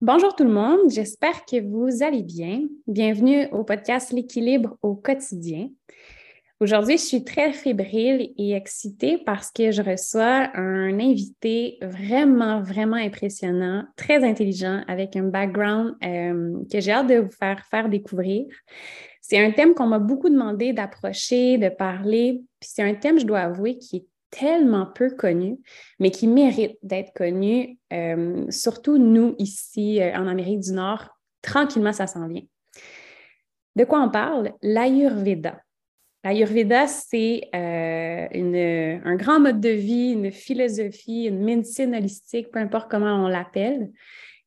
Bonjour tout le monde, j'espère que vous allez bien. Bienvenue au podcast L'équilibre au quotidien. Aujourd'hui, je suis très fébrile et excitée parce que je reçois un invité vraiment, vraiment impressionnant, très intelligent, avec un background euh, que j'ai hâte de vous faire faire découvrir. C'est un thème qu'on m'a beaucoup demandé d'approcher, de parler, puis c'est un thème, je dois avouer, qui est tellement peu connu, mais qui mérite d'être connu, euh, surtout nous ici euh, en Amérique du Nord. Tranquillement, ça s'en vient. De quoi on parle? L'Ayurveda. L'Ayurveda, c'est euh, un grand mode de vie, une philosophie, une médecine holistique, peu importe comment on l'appelle.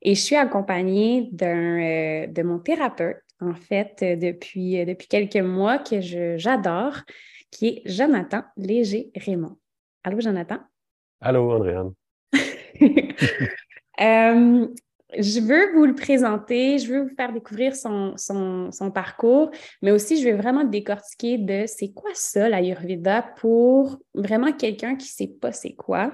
Et je suis accompagnée de mon thérapeute, en fait, depuis, depuis quelques mois que j'adore, qui est Jonathan Léger-Raymond. Allô, Jonathan? Allô, Andréane. Euh, je veux vous le présenter, je veux vous faire découvrir son, parcours, mais aussi je vais vraiment décortiquer de c'est quoi ça, l'Ayurveda, pour vraiment quelqu'un qui ne sait pas c'est quoi.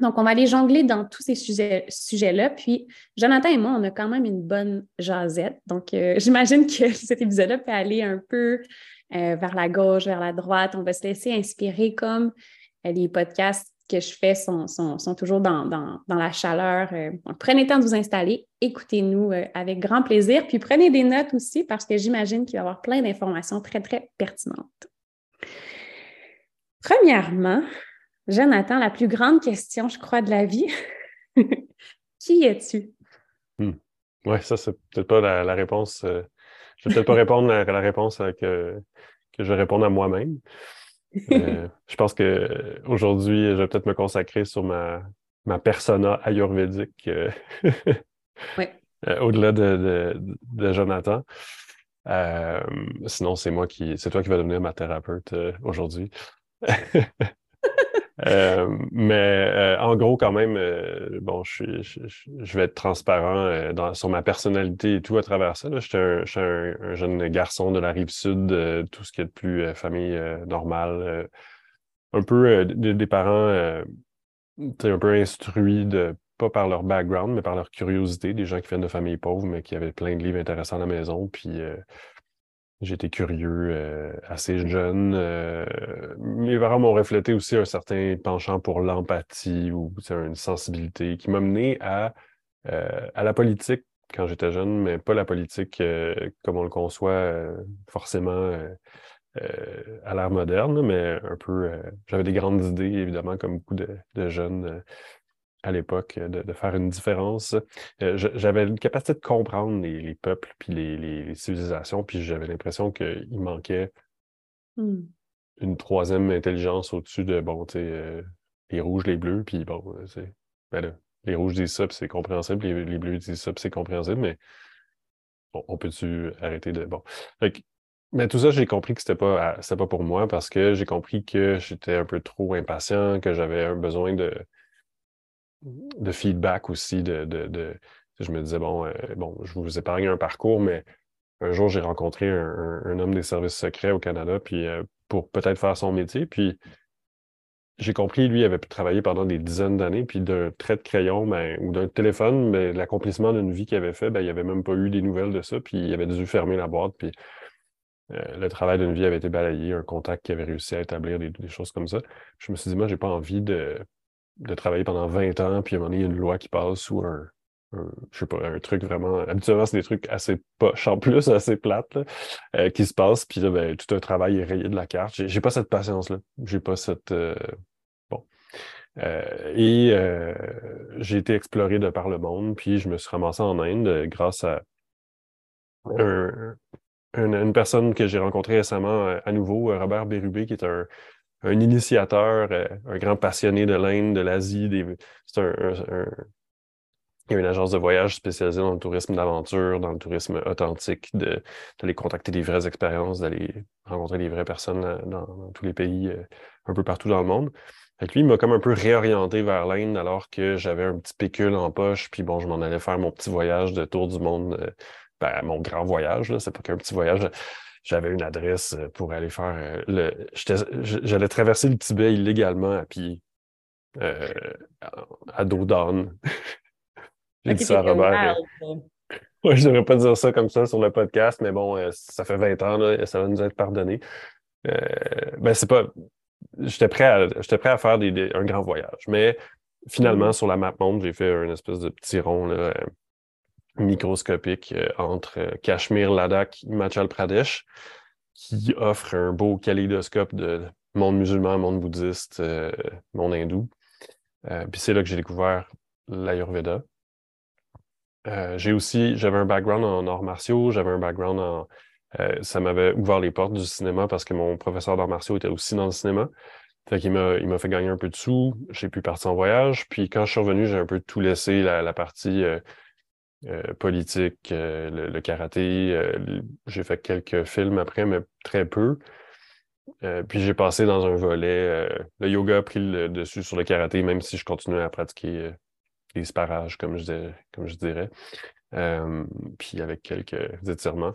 Donc, on va aller jongler dans tous ces sujets-là. Puis, Jonathan et moi, on a quand même une bonne jasette. Donc, euh, j'imagine que cet épisode-là peut aller un peu euh, vers la gauche, vers la droite. On va se laisser inspirer comme les podcasts que je fais sont, toujours dans, la chaleur. Euh, prenez le temps de vous installer, écoutez-nous euh, avec grand plaisir, puis prenez des notes aussi parce que j'imagine qu'il va y avoir plein d'informations très, très pertinentes. Premièrement, Jonathan, la plus grande question, je crois, de la vie, qui es-tu? Hmm. Oui, ça, c'est peut-être pas la, réponse. je ne vais peut-être pas répondre à la réponse que, que je vais répondre à moi-même. Euh, je pense qu'aujourd'hui, je vais peut-être me consacrer sur ma, ma persona ayurvédique euh, euh, au-delà de, de, Jonathan. sinon, c'est moi qui. C'est toi qui vas devenir ma thérapeute aujourd'hui. mais en gros, quand même, bon, je, je, vais être transparent dans, sur ma personnalité et tout à travers ça. Je suis un, jeune garçon de la rive sud, tout ce qui est de plus famille normale, un peu des parents un peu instruits de pas par leur background, mais par leur curiosité, des gens qui viennent de familles pauvres, mais qui avaient plein de livres intéressants à la maison. Puis J'étais curieux euh, assez jeune. Euh, mes parents m'ont reflété aussi un certain penchant pour l'empathie ou une sensibilité qui m'a mené à, euh, à la politique quand j'étais jeune, mais pas la politique comme on le conçoit forcément à l'ère moderne, mais un peu. J'avais des grandes idées, évidemment, comme beaucoup de, de jeunes à l'époque de, faire une différence. Euh, j'avais une capacité de comprendre les, peuples puis les, civilisations, puis j'avais l'impression qu'il manquait mmh. une troisième intelligence au-dessus de, bon, tu sais, euh, les rouges, les bleus, puis bon, c'est, euh, ben les rouges disent ça, puis c'est compréhensible, les, bleus disent ça, puis c'est compréhensible, mais on peut-tu arrêter de, bon. mais tout ça, j'ai compris que c'était pas, c'était pas pour moi parce que j'ai compris que j'étais un peu trop impatient, que j'avais un besoin de, de feedback aussi. De, de, je me disais, bon, euh, bon, je vous épargne un parcours, mais un jour, j'ai rencontré un, homme des services secrets au Canada puis, euh, pour peut-être faire son métier. Puis j'ai compris, lui, il avait travaillé pendant des dizaines d'années, puis d'un trait de crayon ben, ou d'un téléphone, mais l'accomplissement d'une vie qu'il avait fait, ben, il n'avait même pas eu des nouvelles de ça, puis il avait dû fermer la boîte, puis euh, le travail d'une vie avait été balayé, un contact qui avait réussi à établir des, des choses comme ça. Je me suis dit, moi, j'ai pas envie de, de travailler pendant 20 ans, puis à un moment donné, il y a une loi qui passe ou un, je sais pas, un truc vraiment. Habituellement, c'est des trucs assez poches en plus, assez plates, euh, qui se passent, puis là, ben, tout un travail est rayé de la carte. J'ai pas cette patience-là. J'ai pas cette. Euh, bon. Euh, et j'ai été exploré de par le monde, puis je me suis ramassé en Inde grâce à une personne que j'ai rencontrée récemment à nouveau, Robert Bérubé, qui est un, un initiateur, euh, un grand passionné de l'Inde, de l'Asie. C'est un, il y a une agence de voyage spécialisée dans le tourisme d'aventure, dans le tourisme authentique, d'aller contacter des vraies expériences, d'aller rencontrer des vraies personnes euh, dans, tous les pays, euh, un peu partout dans le monde. Fait lui, il m'a comme un peu réorienté vers l'Inde alors que j'avais un petit pécule en poche, puis bon, je m'en allais faire mon petit voyage de tour du monde, ben, mon grand voyage, c'est pas qu'un petit voyage j'avais une adresse euh, pour aller faire euh, le. J'allais traverser le Tibet illégalement à pied euh, à dos J'ai dit ça à Robert. Ouais, je devrais pas dire ça comme ça sur le podcast, mais bon, euh, ça fait 20 ans, là, ça va nous être pardonné. Euh, ben, c'est pas. J'étais prêt à, j'étais prêt à faire des, un grand voyage. Mais finalement, mm-hmm. sur la map monde, j'ai fait un espèce de petit rond là, euh, microscopique entre Cachemire, Ladakh, Himachal Pradesh, qui offre un beau kaléidoscope de monde musulman, monde bouddhiste, monde hindou. puis c'est là que j'ai découvert l'Ayurveda. Euh, j'ai aussi, j'avais un background en arts martiaux, j'avais un background en. Euh, ça m'avait ouvert les portes du cinéma parce que mon professeur d'arts martiaux était aussi dans le cinéma. Fait qu'il m'a, il m'a fait gagner un peu de sous. J'ai pu partir en voyage. Puis quand je suis revenu, j'ai un peu tout laissé, la, partie euh, politique, le, karaté. j'ai fait quelques films après, mais très peu. puis j'ai passé dans un volet. le yoga a pris le dessus sur le karaté, même si je continuais à pratiquer les sparages, comme je, comme je dirais, euh, puis avec quelques étirements.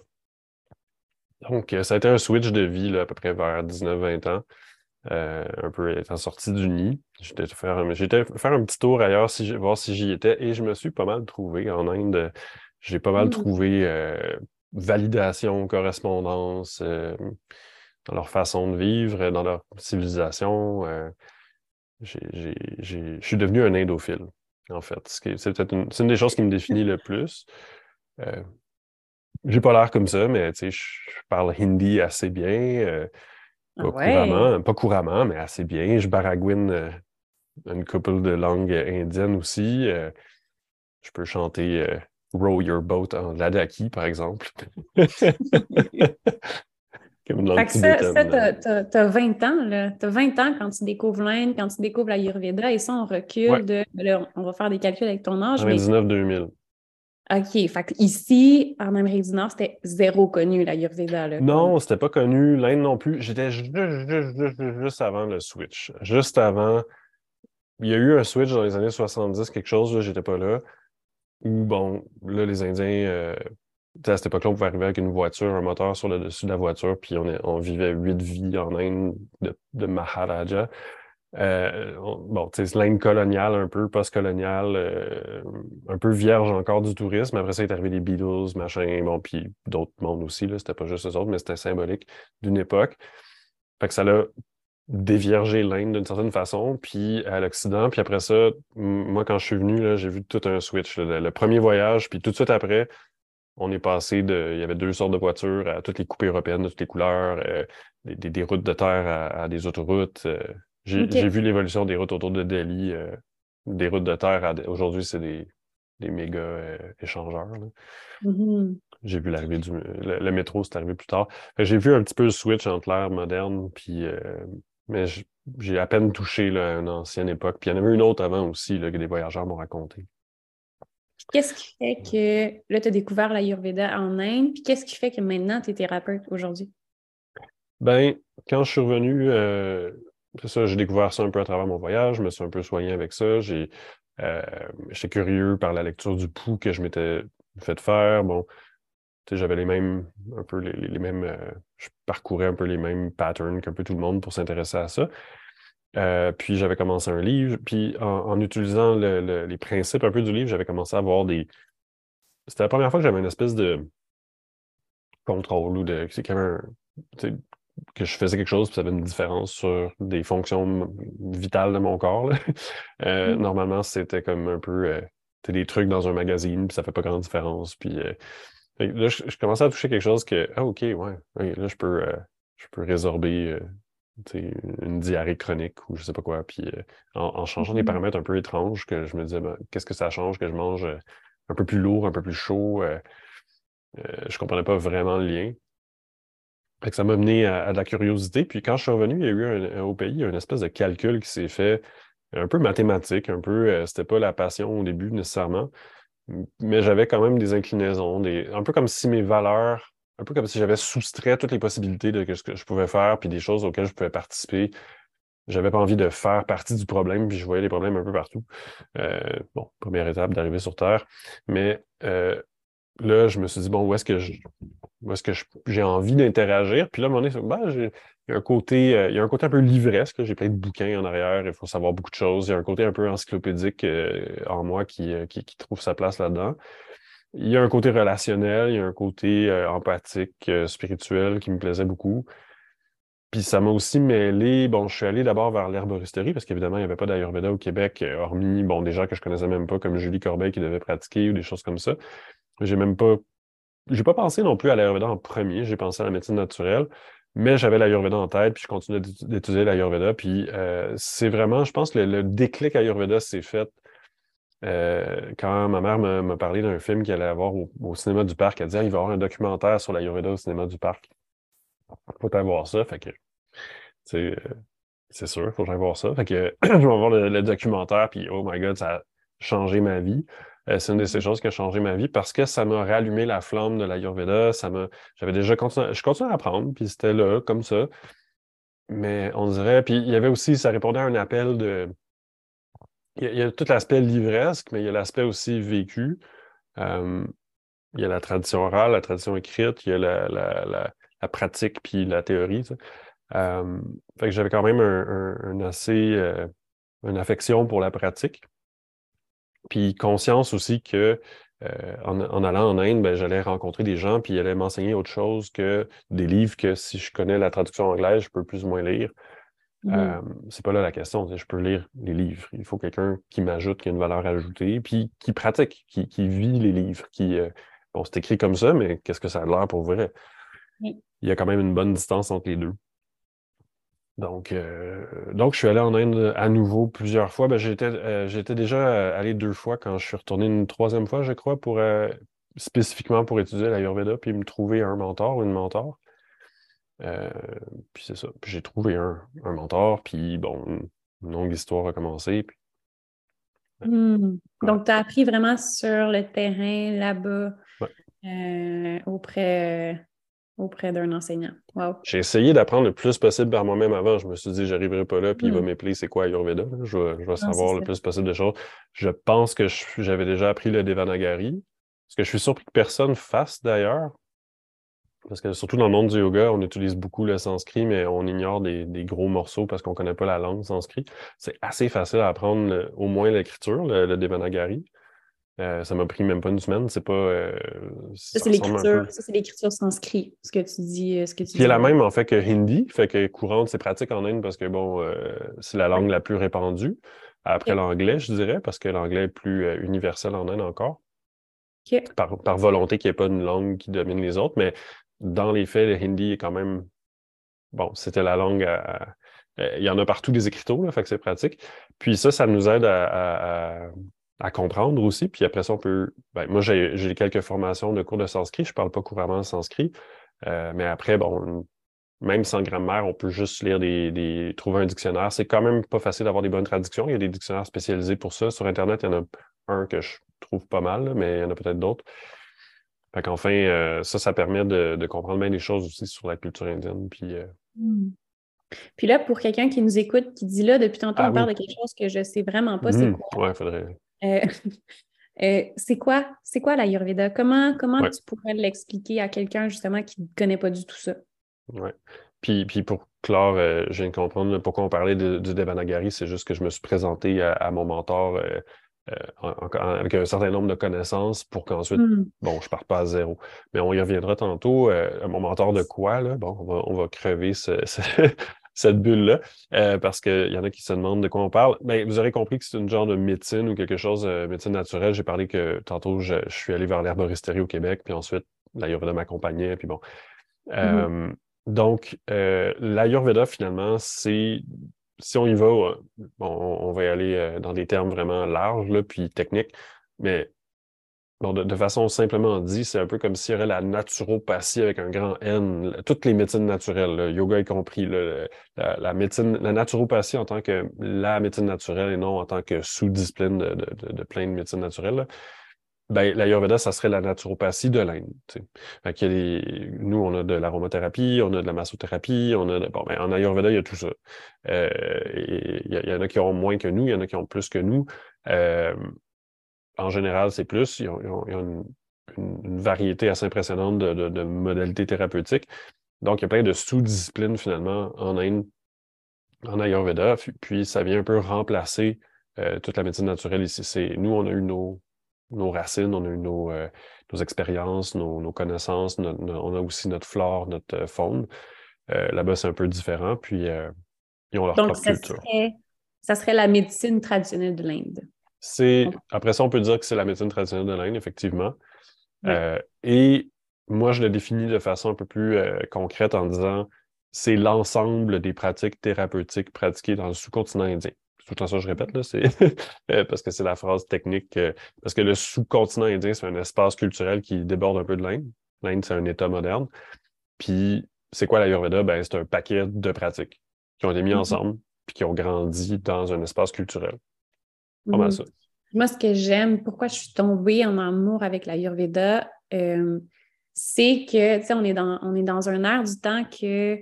Donc, euh, ça a été un switch de vie à peu près vers 19-20 ans, euh, un peu étant sorti du nid. J'étais faire, un, faire un petit tour ailleurs, si, voir si j'y étais, et je me suis pas mal trouvé en Inde. J'ai pas mal mmh. trouvé validation, correspondance dans leur façon de vivre, dans leur civilisation. je suis devenu un indophile en fait. C'est peut-être une, une, des choses qui me définit le plus. Euh, j'ai pas l'air comme ça, mais je, je parle hindi assez bien. Euh, pas, ah couramment, pas couramment, mais assez bien. Je baragouine euh, une couple de langues indiennes aussi. Euh, je peux chanter Row Your Boat en Ladaki, par exemple. ça, tu as, 20 ans, là. Tu as 20 ans quand tu découvres l'Inde, quand tu découvres l'Ayurveda, et ça, on recule de. on va faire des calculs avec ton âge. 99-2000. OK. Fait ici, en Amérique du Nord, c'était zéro connu, l'Ayurveda. Non, c'était pas connu. L'Inde non plus. J'étais juste, juste, avant le switch. Juste avant. Il y a eu un switch dans les années 70, quelque chose, là, j'étais pas là. Où, bon, là, les Indiens. Euh, à cette époque-là, on pouvait arriver avec une voiture, un moteur sur le dessus de la voiture, puis on vivait huit vies en Inde de, Maharaja. Euh, bon, c'est l'Inde coloniale, un peu post-coloniale, euh, un peu vierge encore du tourisme. Après ça, il est arrivé les Beatles, machin, bon, puis d'autres mondes aussi, là. C'était pas juste eux autres, mais c'était symbolique d'une époque. Fait que ça l'a déviergé l'Inde d'une certaine façon, puis à l'Occident. Puis après ça, moi, quand je suis venu, j'ai vu tout un switch. le, premier voyage, puis tout de suite après, on est passé de. Il y avait deux sortes de voitures à toutes les coupes européennes de toutes les couleurs, euh, des, routes de terre à, des autoroutes. Euh. J'ai vu l'évolution des routes autour de Delhi, euh, des routes de terre. Aujourd'hui, c'est des, des méga échangeurs. Mm-hmm. J'ai vu l'arrivée du. Le, métro, c'est arrivé plus tard. J'ai vu un petit peu le switch entre l'ère moderne, puis. mais j'ai à peine touché là, une ancienne époque. Puis il y en avait une autre avant aussi là, que des voyageurs m'ont raconté. Qu'est-ce qui fait que là, tu as découvert l'Ayurveda en Inde, puis qu'est-ce qui fait que maintenant, tu es thérapeute aujourd'hui? Ben, quand je suis revenu, euh, ça, j'ai découvert ça un peu à travers mon voyage, je me suis un peu soigné avec ça. J'ai, euh, j'étais curieux par la lecture du pouls que je m'étais fait faire. Bon, j'avais les mêmes, un peu les, mêmes, euh, je parcourais un peu les mêmes patterns qu'un peu tout le monde pour s'intéresser à ça. Euh, puis j'avais commencé un livre, puis en, utilisant les principes un peu du livre, j'avais commencé à avoir des. C'était la première fois que j'avais une espèce de contrôle ou de. Que je faisais quelque chose, puis ça avait une différence sur des fonctions vitales de mon corps. Euh, mmh. Normalement, c'était comme un peu euh, des trucs dans un magazine, puis ça fait pas grande différence. Puis là, je, commençais à toucher quelque chose que, ah, OK, ouais, là, je peux, je peux résorber une diarrhée chronique ou je sais pas quoi. Puis euh, en, changeant des mm-hmm. paramètres un peu étranges, que je me disais, ben, qu'est-ce que ça change que je mange euh, un peu plus lourd, un peu plus chaud? Euh, je comprenais pas vraiment le lien. Que ça m'a mené à, de la curiosité. Puis quand je suis revenu, il y a eu au pays une espèce de calcul qui s'est fait un peu mathématique, un peu, c'était pas la passion au début nécessairement, mais j'avais quand même des inclinaisons, des, un peu comme si mes valeurs un peu comme si j'avais soustrait toutes les possibilités de ce que je pouvais faire, puis des choses auxquelles je pouvais participer. J'avais pas envie de faire partie du problème, puis je voyais les problèmes un peu partout. Euh, bon, première étape d'arriver sur Terre. Mais euh, là, je me suis dit, bon, où est-ce que je, où est-ce que j'ai envie d'interagir. Puis là, à un moment donné, ben, il, y a un côté, euh, il y a un côté un peu livresque. J'ai plein de bouquins en arrière, il faut savoir beaucoup de choses. Il y a un côté un peu encyclopédique euh, en moi qui, qui, qui, trouve sa place là-dedans. Il y a un côté relationnel, il y a un côté empathique, spirituel qui me plaisait beaucoup. Puis ça m'a aussi mêlé, bon, je suis allé d'abord vers l'herboristerie parce qu'évidemment, il n'y avait pas d'Ayurveda au Québec, hormis, bon, des gens que je connaissais même pas, comme Julie Corbeil qui devait pratiquer ou des choses comme ça. J'ai même pas j'ai pas pensé non plus à l'Ayurveda en premier, j'ai pensé à la médecine naturelle, mais j'avais l'Ayurveda en tête, puis je continuais d'étudier l'Ayurveda. Puis euh, c'est vraiment, je pense que le, déclic Ayurveda s'est fait euh, quand ma mère m'a parlé d'un film qu'elle allait avoir au, cinéma du parc. Elle disait ah, il va y avoir un documentaire sur l'Ayurveda au cinéma du parc. Faut aller voir ça. Fait que, euh, c'est sûr, faut que j'aille voir ça. Fait que je vais voir le, le documentaire, puis oh my god, ça a changé ma vie. Euh, c'est une de ces choses qui a changé ma vie parce que ça m'a rallumé la flamme de l'Ayurveda. Ça j'avais déjà continué, je continuais à apprendre, puis c'était là, comme ça. Mais on dirait, puis il y avait aussi, ça répondait à un appel de. Il y a, tout l'aspect livresque, mais il y a l'aspect aussi vécu. Euh, il y a la tradition orale, la tradition écrite, il y a la, pratique puis la théorie. Euh, fait que j'avais quand même un, assez une affection pour la pratique. Puis conscience aussi que euh, en, allant en Inde, ben, j'allais rencontrer des gens, puis ils allaient m'enseigner autre chose que des livres que si je connais la traduction anglaise, je peux plus ou moins lire. Mmh. Euh, c'est pas là la question. Je peux lire les livres. Il faut quelqu'un qui m'ajoute, qui a une valeur ajoutée, puis qui pratique, qui, vit les livres, qui. Euh, bon, c'est écrit comme ça, mais qu'est-ce que ça a l'air pour vrai? Il y a quand même une bonne distance entre les deux. Donc, euh, donc, je suis allé en Inde à nouveau plusieurs fois. Ben, j'étais, euh, j'étais déjà allé deux fois quand je suis retourné une troisième fois, je crois, pour euh, spécifiquement pour étudier l'Ayurveda, puis me trouver un mentor ou une mentor. puis c'est ça. Puis j'ai trouvé un, mentor, puis bon, une longue histoire a commencé. Mmh. Donc, tu as appris vraiment sur le terrain là-bas auprès auprès d'un enseignant. J'ai essayé d'apprendre le plus possible par moi-même avant. Je me suis dit, j'arriverai pas là, puis il va hmm. m'épeler, c'est quoi Ayurveda? Je vais, savoir le plus possible de choses. Je pense que j'avais déjà appris le Devanagari, ce que je suis surpris que personne fasse d'ailleurs. Parce que surtout dans le monde du yoga, on utilise beaucoup le sanskrit, mais on ignore des, gros morceaux parce qu'on ne connaît pas la langue sanskrit. C'est assez facile à apprendre au moins l'écriture, le Devanagari. Euh, ça m'a pris même pas une semaine. C'est pas. Euh, ça, c'est l'écriture. Ça, c'est l'écriture sanskrit, ce que tu dis. Euh, ce que tu Qui est la même, en fait, que hindi. Fait que courante, c'est pratique en Inde parce que, bon, c'est la langue la plus répandue. Après l'anglais, je dirais, parce que l'anglais est plus universel en Inde encore. Par, volonté qu'il n'y ait pas une langue qui domine les autres. Mais dans les faits, le hindi est quand même. Bon, c'était la langue Il y en a partout des écriteaux, là, fait que c'est pratique. Puis ça, ça nous aide à à comprendre aussi. Puis après ça, on peut. Ben, moi, j'ai quelques formations de cours de sanskrit. Je ne parle pas couramment sanskrit. Euh, mais après, bon, même sans grammaire, on peut juste lire des, trouver un dictionnaire. C'est quand même pas facile d'avoir des bonnes traductions. Il y a des dictionnaires spécialisés pour ça. Sur Internet, il y en a un que je trouve pas mal, mais il y en a peut-être d'autres. Fait qu'enfin, euh, ça, ça permet de, comprendre bien des choses aussi sur la culture indienne. Puis, euh, mmh. Puis là, pour quelqu'un qui nous écoute, qui dit là, depuis tantôt, ah on parle de quelque chose que je sais vraiment pas, c'est mmh. quoi? Ouais, faudrait. Euh, euh, c'est quoi, c'est quoi l'Ayurveda? Comment, comment tu pourrais l'expliquer à quelqu'un justement qui ne connaît pas du tout ça? Oui. Puis, puis pour clore, euh, je viens de comprendre pourquoi on parlait du Devanagari, c'est juste que je me suis présenté à, mon mentor avec un certain nombre de connaissances pour qu'ensuite, hmm. bon, je parte pas à zéro. Mais on y reviendra tantôt. mon mentor de quoi, là? Bon, on va, on va crever ce, cette bulle-là, euh, parce qu'il y en a qui se demandent de quoi on parle. Mais ben, vous aurez compris que c'est une genre de médecine ou quelque chose, de euh, médecine naturelle. J'ai parlé que tantôt, je, suis allé vers l'herboristerie au Québec, puis ensuite, l'Ayurveda m'accompagnait, puis bon. Mm-hmm. Euh, donc, l'Ayurveda, finalement, c'est si on y va, bon, on va y aller dans des termes vraiment larges, là, puis techniques, mais de, façon simplement dit, c'est un peu comme s'il y aurait la naturopathie avec un grand N, toutes les médecines naturelles, le yoga y compris, la, médecine, la naturopathie en tant que la médecine naturelle et non en tant que sous-discipline de, de, plein de médecines naturelles. Ben, l'Ayurveda, ça serait la naturopathie de l'Inde. Nous, on a de l'aromathérapie, on a de la massothérapie, on a bon, ben, en Ayurveda, il y a tout ça. Euh, il y, en a qui ont moins que nous, il y en a qui ont plus que nous. Euh, en général, c'est plus. Ils ont, une, variété assez impressionnante de, modalités thérapeutiques. Donc, il y a plein de sous-disciplines finalement en Inde, en Ayurveda, puis ça vient un peu remplacer euh, toute la médecine naturelle ici. Nous, on a eu nos, nos racines, on a eu nos, euh, nos expériences, nos, connaissances, on a aussi notre flore, notre euh, faune. Là-bas, c'est un peu différent, puis ils ont leur propre culture. ça serait la médecine traditionnelle de l'Inde. C'est, après ça, on peut dire que c'est la médecine traditionnelle de l'Inde, effectivement. Euh, et moi, je le définis de façon un peu plus euh, concrète en disant c'est l'ensemble des pratiques thérapeutiques pratiquées dans le sous-continent indien. Tout le temps ça, je répète, là, c'est euh, parce que c'est la phrase technique. parce que le sous-continent indien, c'est un espace culturel qui déborde un peu de l'Inde. L'Inde, c'est un État moderne. Puis, c'est quoi l'Ayurveda? Ben, c'est un paquet de pratiques qui ont été mis mm-hmm. ensemble puis qui ont grandi dans un espace culturel. Mhm. Moi, ce que j'aime, pourquoi je suis tombée en amour avec la Yurveda, euh, c'est que, tu sais, on, est dans, on est dans un air du temps que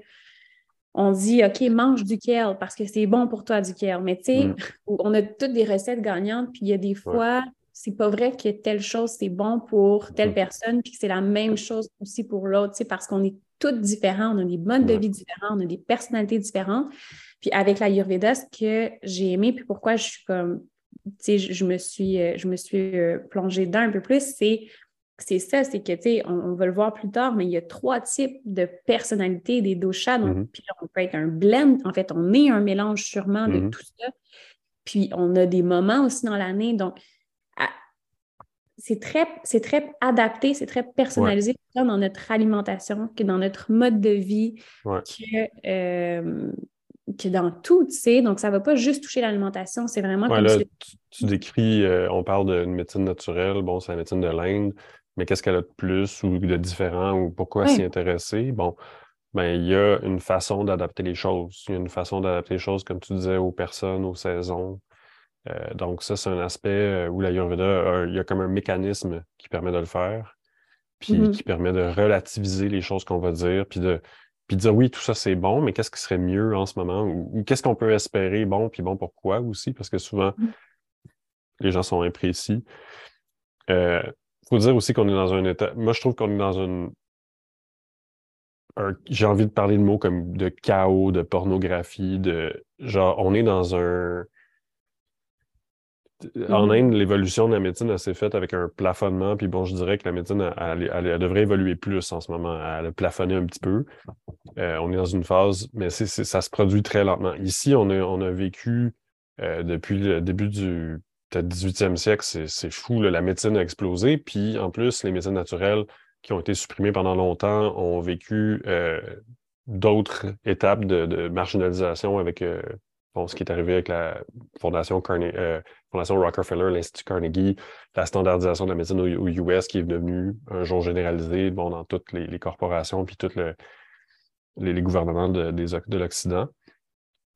on dit, OK, mange du kale parce que c'est bon pour toi du kale. Mais tu sais, mm. on a toutes des recettes gagnantes, puis il y a des fois, c'est pas vrai que telle chose, c'est bon pour telle mm. personne, puis que c'est la même chose aussi pour l'autre, tu sais, parce qu'on est toutes différents, on a des modes de vie différents, on a des personnalités différentes. Puis avec la Yurveda, ce que j'ai aimé, puis pourquoi je suis comme je, me suis, euh, je me suis euh, plongée dedans un peu plus, c'est c'est ça, c'est que, tu sais, on, va le voir plus tard, mais il y a trois types de personnalités des doshas. Donc, mm-hmm. puis là, on peut être un blend. En fait, on est un mélange sûrement de mm-hmm. tout ça. Puis, on a des moments aussi dans l'année. Donc, c'est très, très adapté, c'est très personnalisé dans notre alimentation, que dans notre mode de vie, que, euh, que dans tout, tu sais. Donc, ça ne va pas juste toucher l'alimentation, c'est vraiment comme là, tu, décris, euh, on parle d'une médecine naturelle, bon, c'est la médecine de l'Inde, mais qu'est-ce qu'elle a de plus ou de différent ou pourquoi s'y intéresser? Bon, ben, il y a une façon d'adapter les choses. Il y a une façon d'adapter les choses, comme tu disais, aux personnes, aux saisons. Euh, donc, ça, c'est un aspect euh, où l'Ayurveda, il y a comme un mécanisme qui permet de le faire, puis mm-hmm. qui permet de relativiser les choses qu'on va dire, puis de puis dire oui, tout ça c'est bon, mais qu'est-ce qui serait mieux en ce moment? Ou, qu'est-ce qu'on peut espérer bon, puis bon pourquoi aussi, parce que souvent mm. les gens sont imprécis. Il euh, faut dire aussi qu'on est dans un état. Moi, je trouve qu'on est dans une. J'ai envie de parler de mots comme de chaos, de pornographie, de genre, on est dans un en. Inde, l'évolution de la médecine, s'est faite avec un plafonnement. Puis bon, je dirais que la médecine, elle, devrait évoluer plus en ce moment. Elle a plafonné un petit peu. Euh, on est dans une phase, mais ça se produit très lentement. Ici, on a, on a vécu euh, depuis le début du 18e siècle, c'est fou. la médecine a explosé. Puis en plus, les médecines naturelles qui ont été supprimées pendant longtemps ont vécu euh, d'autres étapes de, marginalisation avec ce qui est arrivé avec la Fondation, euh, Fondation Rockefeller, l'Institut Carnegie, la standardisation de la médecine aux, US qui est devenue un jour généralisé bon, dans toutes les, corporations puis tous les, gouvernements de, de l'Occident.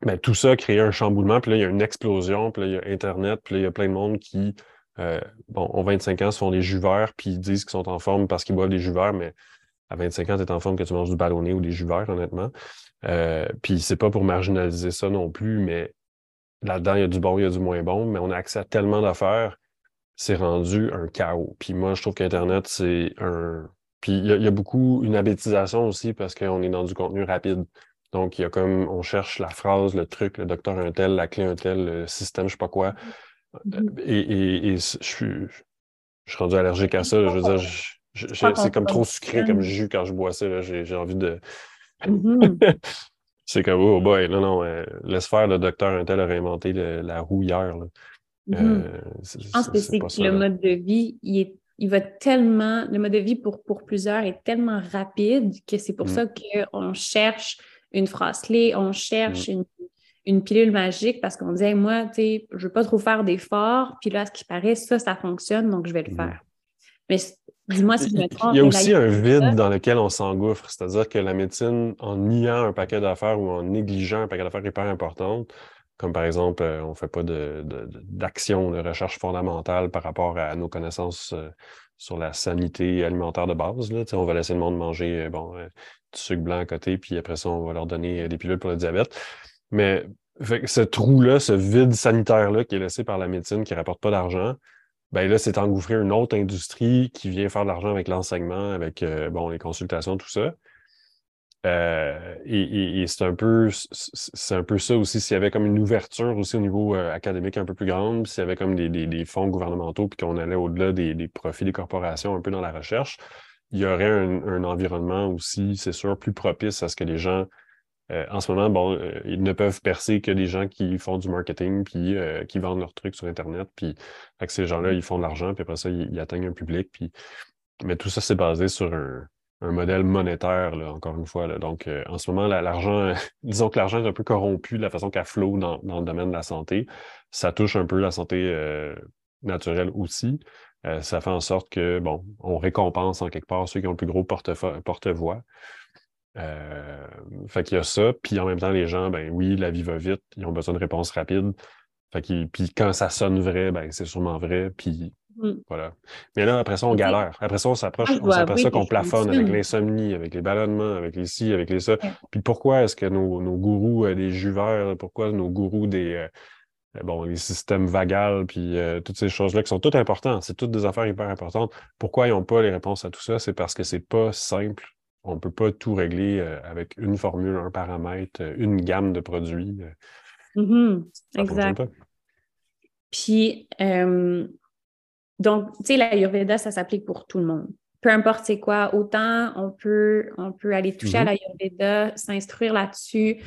Mais tout ça a créé un chamboulement, puis là, il y a une explosion, puis là, il y a Internet, puis là, il y a plein de monde qui, euh, bon, ont 25 ans, se font des jus verts, puis ils disent qu'ils sont en forme parce qu'ils boivent des jus verts, mais à 25 ans, tu es en forme que tu manges du ballonné ou des jus verts, honnêtement. Euh, puis c'est pas pour marginaliser ça non plus, mais là-dedans, il y a du bon, il y a du moins bon, mais on a accès à tellement d'affaires, c'est rendu un chaos. Puis moi, je trouve qu'Internet, c'est un. Puis il y, a beaucoup une abétisation aussi parce qu'on est dans du contenu rapide. Donc, il y a comme on cherche la phrase, le truc, le docteur un tel, la clé un tel, le système, je sais pas quoi. Mm-hmm. Et, je, suis, je suis rendu allergique à ça. Je veux dire, c'est comme trop sucré comme jus quand je bois ça. J'ai envie de, Mm-hmm. c'est comme, oh boy, non, non, euh, laisse faire, le docteur un tel a réinventé la roue hier. Mm-hmm. Euh, je pense que c'est que le mode de vie, il, est, il va tellement, le mode de vie pour, pour plusieurs est tellement rapide que c'est pour mm. ça qu'on cherche une phrase clé, on cherche mm. une, une, pilule magique parce qu'on disait, moi, tu sais, je veux pas trop faire d'efforts, puis là, ce qui paraît, ça, ça fonctionne, donc je vais le mm. faire. Mais Dis-moi si je me trompe. Il y a aussi un vide dans lequel on s'engouffre, c'est-à-dire que la médecine, en niant un paquet d'affaires ou en négligeant un paquet d'affaires hyper importantes, comme par exemple, euh, on ne fait pas d'action, de, de, recherche fondamentale par rapport à nos connaissances euh, sur la sanité alimentaire de base. Là. On va laisser le monde manger euh, bon, du sucre blanc à côté, puis après ça, on va leur donner des pilules pour le diabète. Mais ce trou-là, ce vide sanitaire-là qui est laissé par la médecine qui ne rapporte pas d'argent, ben là, c'est engouffrer une autre industrie qui vient faire de l'argent avec l'enseignement, avec euh, bon, les consultations, tout ça. Euh, et, c'est un peu c'est un peu ça aussi. S'il y avait comme une ouverture aussi au niveau euh, académique un peu plus grande, s'il y avait comme des, fonds gouvernementaux, puis qu'on allait au-delà des, profits des corporations un peu dans la recherche, il y aurait un, environnement aussi, c'est sûr, plus propice à ce que les gens euh, en ce moment, bon, ils ne peuvent percer que des gens qui font du marketing puis qui vendent leurs trucs sur Internet. Puis avec ces gens-là, ils font de l'argent, puis après ça, ils, ils atteignent un public. Puis... Mais tout ça, c'est basé sur un, un modèle monétaire, là, encore une fois. Là. Donc, euh, en ce moment, l'argent, disons que l'argent est un peu corrompu de la façon qu'elle flot dans, dans, le domaine de la santé. Ça touche un peu la santé euh, naturelle aussi. Euh, ça fait en sorte que, bon, on récompense en quelque part ceux qui ont le plus gros porte-voix. Fait qu'il y a ça. Puis en même temps, les gens, ben oui, la vie va vite, ils ont besoin de réponses rapides. Fait puis quand ça sonne vrai, ben c'est sûrement vrai. Puis Mm. Voilà. Mais là, après ça, on galère. après ça, on s'approche, ah, on s'aperçoit qu'on plafonne avec l'insomnie, avec les ballonnements, avec les ci, avec les ça. Puis pourquoi est-ce que nos, nos gourous euh, des juveurs, pourquoi nos gourous des euh, euh, bon, les systèmes vagales, puis toutes ces choses-là qui sont toutes importantes, c'est toutes des affaires hyper importantes. Pourquoi ils n'ont pas les réponses à tout ça? C'est parce que c'est pas simple. On ne peut pas tout régler avec une formule, un paramètre, une gamme de produits. Mm-hmm. Exact. Puis, donc, tu sais, l'Ayurveda, ça s'applique pour tout le monde. Peu importe c'est quoi, autant on peut, on peut aller toucher à mm-hmm. l'Ayurveda, s'instruire là-dessus,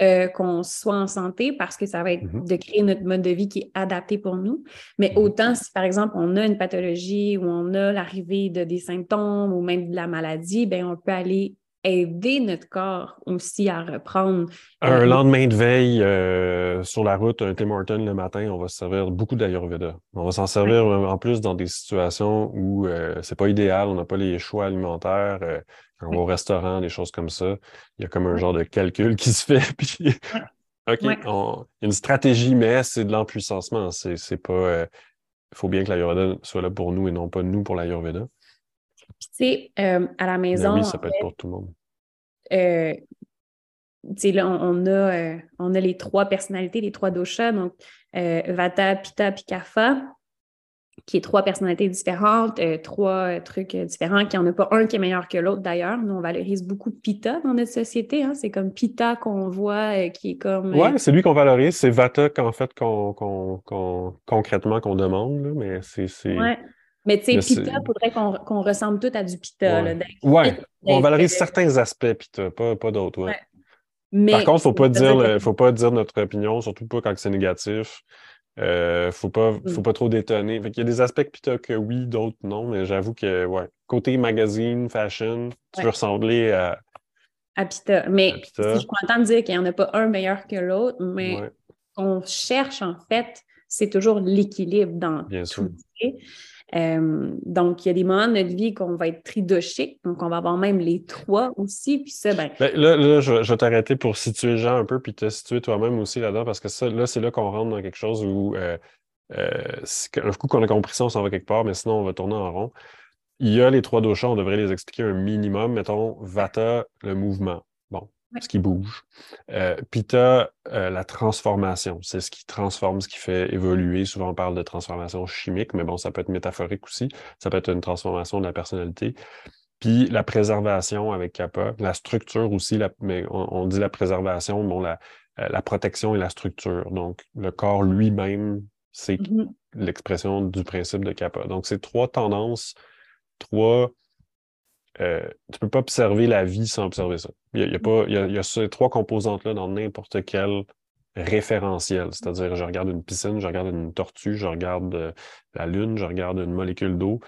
euh, qu'on soit en santé, parce que ça va être mm-hmm. de créer notre mode de vie qui est adapté pour nous. Mais mm-hmm. autant si, par exemple, on a une pathologie ou on a l'arrivée de des symptômes ou même de la maladie, ben on peut aller aider notre corps aussi à reprendre. Un euh, lendemain de veille euh, sur la route, un Tim Horton le matin, on va se servir beaucoup d'Ayurveda. On va s'en servir en plus dans des situations où euh, c'est pas idéal, on n'a pas les choix alimentaires, quand on va au restaurant, des choses comme ça. Il y a comme un genre de calcul qui se fait. Puis, OK, une stratégie, mais c'est de l'empuissancement. C'est pas. Il faut bien que l'Ayurveda soit là pour nous et non pas nous pour l'Ayurveda. Tu sais, euh, à la ben maison. oui, ça peut être pour tout le monde. Euh, là, on, a, euh, on a les trois personnalités, les trois doshas, donc Vata, Pitta, puis Kapha, qui est trois personnalités différentes, trois trucs différents, qui en a pas un qui est meilleur que l'autre d'ailleurs. Nous, on valorise beaucoup Pitta dans notre société. Hein. C'est comme Pitta qu'on voit, qui est comme. Oui, c'est lui qu'on valorise. C'est Vata qu'en fait, qu'on, concrètement, qu'on demande, mais c'est. Mais tu sais, pita, il faudrait qu'on ressemble tout à du pita. Oui, ouais. on valorise certains aspects pita, pas, pas d'autres. Ouais. Mais, Par contre, il ne faut, pas dire, faut pas dire notre opinion, surtout pas quand c'est négatif. Il euh, ne faut, pas, faut mm. pas trop détonner. Il y a des aspects pita que oui, d'autres non, mais j'avoue que, ouais, côté magazine, fashion, tu veux ressembler à. À pita. Mais je suis contente de dire qu'il n'y en a pas un meilleur que l'autre, mais on cherche, en fait, c'est toujours l'équilibre dans Bien tout. Sûr. Euh, donc, il y a des moments de notre vie qu'on va être tridoché, donc on va avoir même les trois aussi. Puis ça, ben... ben là, je, vais t'arrêter pour situer Jean un peu, puis te situer toi-même aussi là-dedans, parce que ça, là, c'est là qu'on rentre dans quelque chose où, euh, euh, un coup qu'on a compris ça, on s'en va quelque part, mais sinon, on va tourner en rond. Il y a les trois doshas, on devrait les expliquer un minimum. Mettons, Vata, le mouvement ce qui bouge. Euh, Pita, euh, la transformation, c'est ce qui transforme, ce qui fait évoluer. Souvent, on parle de transformation chimique, mais bon, ça peut être métaphorique aussi. Ça peut être une transformation de la personnalité. Puis la préservation avec Kappa, la structure aussi, mais on, dit la préservation, bon, la, euh, la, protection et la structure. Donc, le corps lui-même, c'est mm-hmm. l'expression du principe de Kappa. Donc, c'est trois tendances, trois euh, tu ne peux pas observer la vie sans observer ça. Il y a, pas, il y a, ces trois composantes-là dans n'importe quel référentiel. C'est-à-dire, je regarde une piscine, je regarde une tortue, je regarde euh, la Lune, je regarde une molécule d'eau.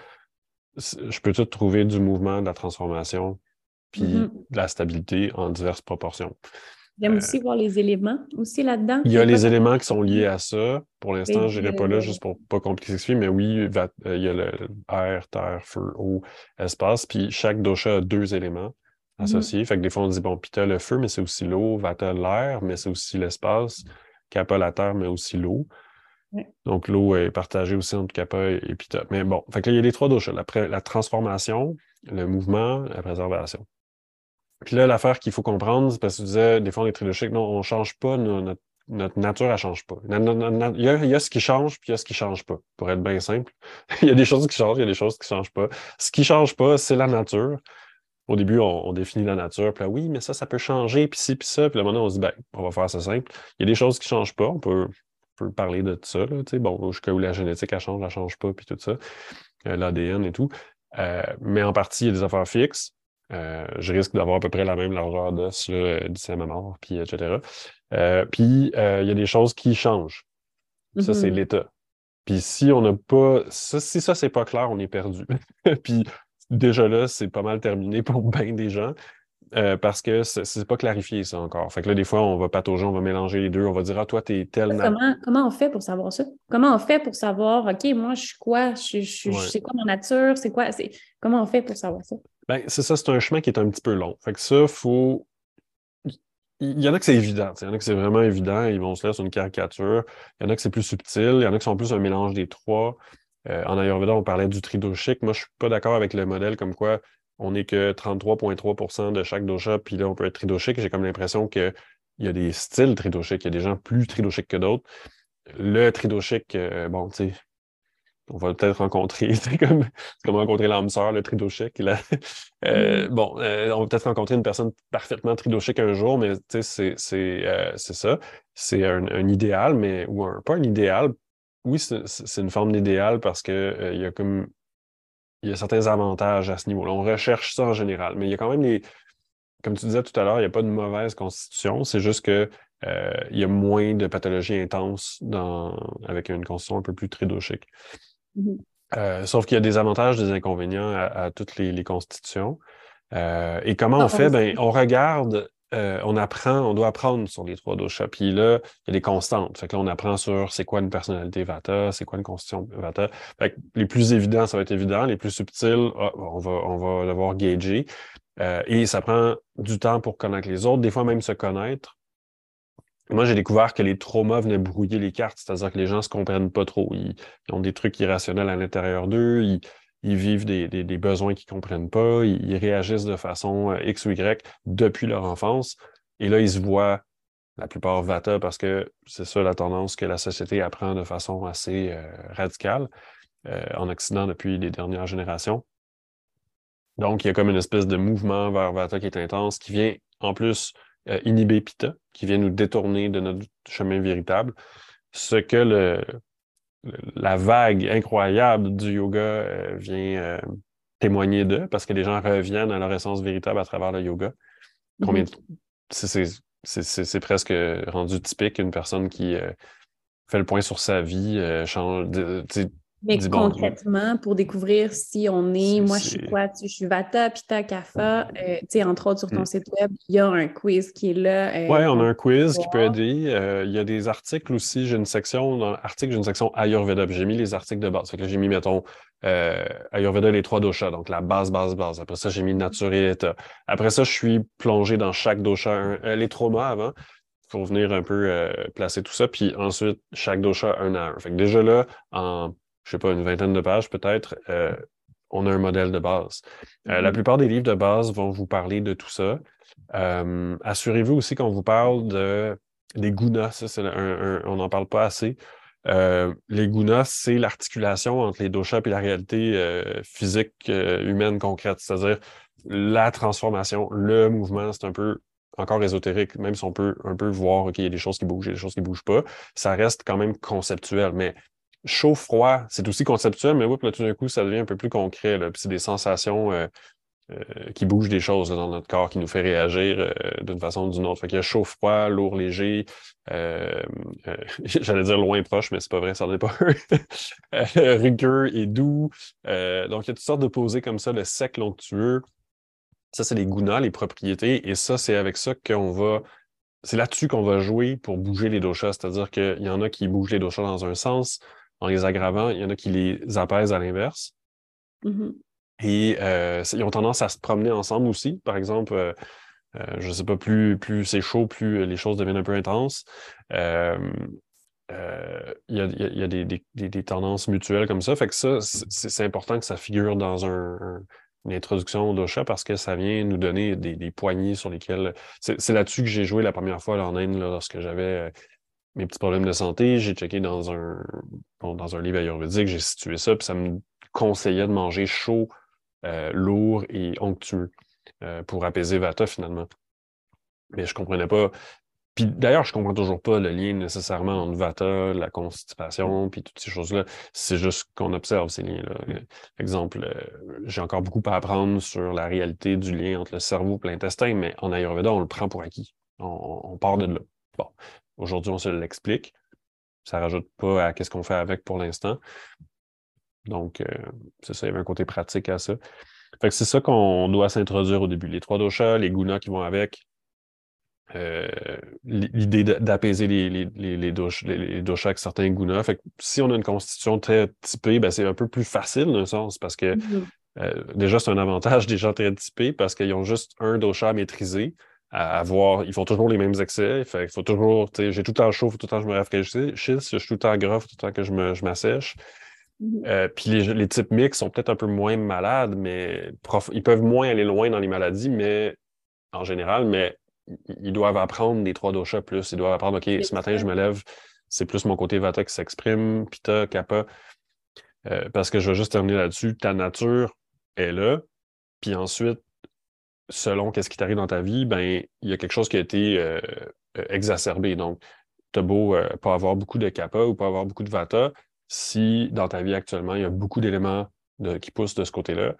Je peux tout trouver du mouvement, de la transformation, puis mm-hmm. de la stabilité en diverses proportions. J'aime euh, aussi voir les éléments aussi là-dedans. Il y a les éléments qui sont liés à ça. Pour l'instant, je n'irai pas là juste pour pas compliquer mais oui, euh, il y a le air, terre, feu, eau, espace. Puis chaque dosha a deux éléments mm-hmm. associés. Fait que des fois, on dit, bon, Pita, le feu, mais c'est aussi l'eau. Vata, l'air, mais c'est aussi l'espace. Kappa, la terre, mais aussi l'eau. Donc, l'eau est partagée aussi entre Kappa et Pita. Mais bon, fait que là, il y a les trois doshas. La, la transformation, le mouvement, la préservation. Puis là, l'affaire qu'il faut comprendre, c'est parce que tu disais, des fois, on est trilogique. Non, on ne change pas notre notre nature, elle ne change pas. Il y, a, ce qui change, puis il y a ce qui ne change pas, pour être bien simple. il y a des choses qui changent, il y a des choses qui ne changent pas. Ce qui ne change pas, c'est la nature. Au début, on, définit la nature, puis là, oui, mais ça, ça peut changer, puis ci, puis ça. Puis là, maintenant, on se dit, ben, on va faire ça simple. Il y a des choses qui ne changent pas, on peut, parler de ça, là, bon, jusqu'à où la génétique, elle change, elle ne change pas, puis tout ça, euh, l'ADN et tout. Euh, mais en partie, il y a des affaires fixes. Euh, je risque d'avoir à peu près la même largeur d'os d'ici à ma mort, puis etc. puis il y a des choses qui changent. Ça, c'est mm-hmm. l'état. Puis si on n'a pas. si ça, c'est pas clair, on est perdu. puis déjà là, c'est pas mal terminé pour bien des gens. Euh, parce que c'est pas clarifié ça encore. Fait que là, des fois, on va patauger, on va mélanger les deux, on va dire Ah, toi, t'es tel. Comment, comment on fait pour savoir ça? Comment on fait pour savoir OK, moi, je suis quoi? Je, je, C'est quoi mon nature? C'est quoi? Comment on fait pour savoir ça? Ben, c'est ça, c'est un chemin qui est un petit peu long. Fait que ça, faut. Il y en a que c'est évident. Il y en a que c'est vraiment évident, ils vont se laisser une caricature. Il y en a que c'est plus subtil, il y en a qui sont plus un mélange des trois. Euh, en Ayurveda, on parlait du tridoshik. Moi, je ne suis pas d'accord avec le modèle comme quoi on n'est que 33,3% de chaque dosha, puis là, on peut être tridoshik. J'ai comme l'impression qu'il y a des styles tridoshik. Il y a des gens plus tridoshik que d'autres. Le tridoshik, euh, bon, tu sais, on va peut-être rencontrer, c'est comme, comme rencontrer l'âme sœur, le tridoshik. Euh, mm-hmm. Bon, on va peut-être rencontrer une personne parfaitement tridoshik un jour, mais tu sais, c'est ça. C'est un, un, idéal, mais ou un, pas un idéal, oui, c'est une forme d'idéal parce qu'il euh, il y a comme il y a certains avantages à ce niveau-là. On recherche ça en général, mais il y a quand même les. Comme tu disais tout à l'heure, il n'y a pas de mauvaise constitution, c'est juste qu'il euh, y a moins de pathologies intenses dans, avec une constitution un peu plus tridoshique. Mm-hmm. Euh, sauf qu'il y a des avantages, des inconvénients à, toutes les, constitutions. et comment on fait? Ben, on regarde euh, on apprend, on doit apprendre sur les trois doshas. Puis là, il y a des constantes. Fait que là, on apprend sur c'est quoi une personnalité Vata, c'est quoi une constitution Vata. Fait les plus évidents, ça va être évident. Les plus subtils, ah, on, va, on va devoir gager. Euh, et ça prend du temps pour connaître les autres, des fois même se connaître. Moi, j'ai découvert que les traumas venaient brouiller les cartes, c'est-à-dire que les gens ne se comprennent pas trop. Ils, ont des trucs irrationnels à l'intérieur d'eux, ils, vivent des, besoins qu'ils ne comprennent pas, ils, réagissent de façon euh, X ou Y depuis leur enfance. Et là, ils se voient, la plupart Vata, parce que c'est ça la tendance que la société apprend de façon assez euh, radicale euh, en Occident depuis les dernières générations. Donc, il y a comme une espèce de mouvement vers Vata qui est intense, qui vient en plus inhiber Pitta, qui vient nous détourner de notre chemin véritable. Ce que le, la vague incroyable du yoga euh, vient euh, témoigner d'eux parce que les gens reviennent à leur essence véritable à travers le yoga. Combien mm-hmm. C'est presque rendu typique une personne qui euh, fait le point sur sa vie, change, mais concrètement, pour découvrir si on est, moi je suis quoi, je suis Vata, Pita, Kapha, euh, tu sais, entre autres sur ton mm. site web, il y a un quiz qui est là. Euh, oui, on a un quiz qui peut aider. Euh, il y a des articles aussi, j'ai une section, dans l'article, j'ai une section Ayurveda, j'ai mis les articles de base. Fait que j'ai mis, mettons, Ayurveda, les trois doshas, donc la base, base, base. Après ça, j'ai mis nature et état. Après ça, je suis plongé dans chaque dosha, les traumas avant pour venir un peu placer tout ça. Puis ensuite, chaque dosha un à un. Fait que déjà là, en je sais pas, une vingtaine de pages peut-être, euh, on a un modèle de base. Euh, la mm-hmm. plupart des livres de base vont vous parler de tout ça. Euh, assurez-vous aussi qu'on vous parle de, des gunas, on n'en parle pas assez. les gunas, c'est l'articulation entre les doshas et la réalité physique humaine concrète, c'est-à-dire la transformation, le mouvement, c'est un peu encore ésotérique, même si on peut un peu voir qu'il y a des choses qui bougent, il y a des choses qui ne bougent pas, ça reste quand même conceptuel. Mais chaud-froid, c'est aussi conceptuel, mais oui, tout d'un coup, ça devient un peu plus concret. Puis c'est des sensations euh, euh, qui bougent des choses dans notre corps, qui nous fait réagir euh, d'une façon ou d'une autre. Fait qu'il y a chaud-froid, lourd, léger. J'allais dire loin proche, mais c'est pas vrai, ça n'est pas Rugueux et doux. donc, il y a toutes sortes de posés comme ça, le sec, l'onctueux. Ça, c'est les gunas, les propriétés. Et ça, c'est avec ça qu'on va c'est là-dessus qu'on va jouer pour bouger les doshas. C'est-à-dire qu'il y en a qui bougent les doshas dans un sens, en les aggravant. Il y en a qui les apaisent à l'inverse. Mm-hmm. Et euh, ils ont tendance à se promener ensemble aussi. Par exemple, euh, euh, je ne sais pas, plus, plus c'est chaud, plus les choses deviennent un peu intenses. il y a, des, tendances mutuelles comme ça. Fait que ça, c'est important que ça figure dans un, une introduction au dosha parce que ça vient nous donner des, poignées sur lesquelles. C'est là-dessus que j'ai joué la première fois en Inde lorsque j'avais mes petits problèmes de santé, j'ai checké dans un, dans un livre ayurvédique, j'ai situé ça, puis ça me conseillait de manger chaud, euh, lourd et onctueux euh, pour apaiser Vata finalement. Mais je ne comprenais pas. Puis d'ailleurs, je ne comprends toujours pas le lien nécessairement entre Vata, la constipation, puis toutes ces choses-là. C'est juste qu'on observe ces liens-là. Exemple, euh, j'ai encore beaucoup à apprendre sur la réalité du lien entre le cerveau et l'intestin, mais en Ayurveda, on le prend pour acquis. On, part de là. Bon, aujourd'hui, on se l'explique. Ça ne rajoute pas à ce qu'on fait avec pour l'instant. Donc, euh, c'est ça, il y avait un côté pratique à ça. Fait que c'est ça qu'on doit s'introduire au début. Les trois doshas, les gunas qui vont avec, euh, l'idée d'apaiser les, les, les, les, doshas avec certains gunas. Fait que si on a une constitution très typée, ben c'est un peu plus facile d'un sens parce que mm-hmm. euh, déjà, c'est un avantage des gens très typés parce qu'ils ont juste un dosha à maîtriser. À avoir, ils font toujours les mêmes excès. Fait il faut toujours, j'ai tout le temps chaud, tout le temps que je me rafraîchisse, je suis tout le temps gras, tout le temps que je m'assèche. Mhm. Euh, puis les, types mix sont peut-être un peu moins malades, mais ils peuvent moins aller loin dans les maladies, mais en général, mais ils doivent apprendre des trois doshas plus. Ils doivent apprendre, OK, ce matin, je me lève, c'est plus mon côté vata qui s'exprime, pita, kappa. Euh, parce que je vais juste terminer là-dessus. Ta nature est là. Puis ensuite, selon qu'est-ce qui t'arrive dans ta vie, ben, il y a quelque chose qui a été euh, exacerbé. Donc, tu as beau pas avoir beaucoup de kappa ou pas avoir beaucoup de vata, si dans ta vie actuellement, il y a beaucoup d'éléments qui poussent de ce côté-là,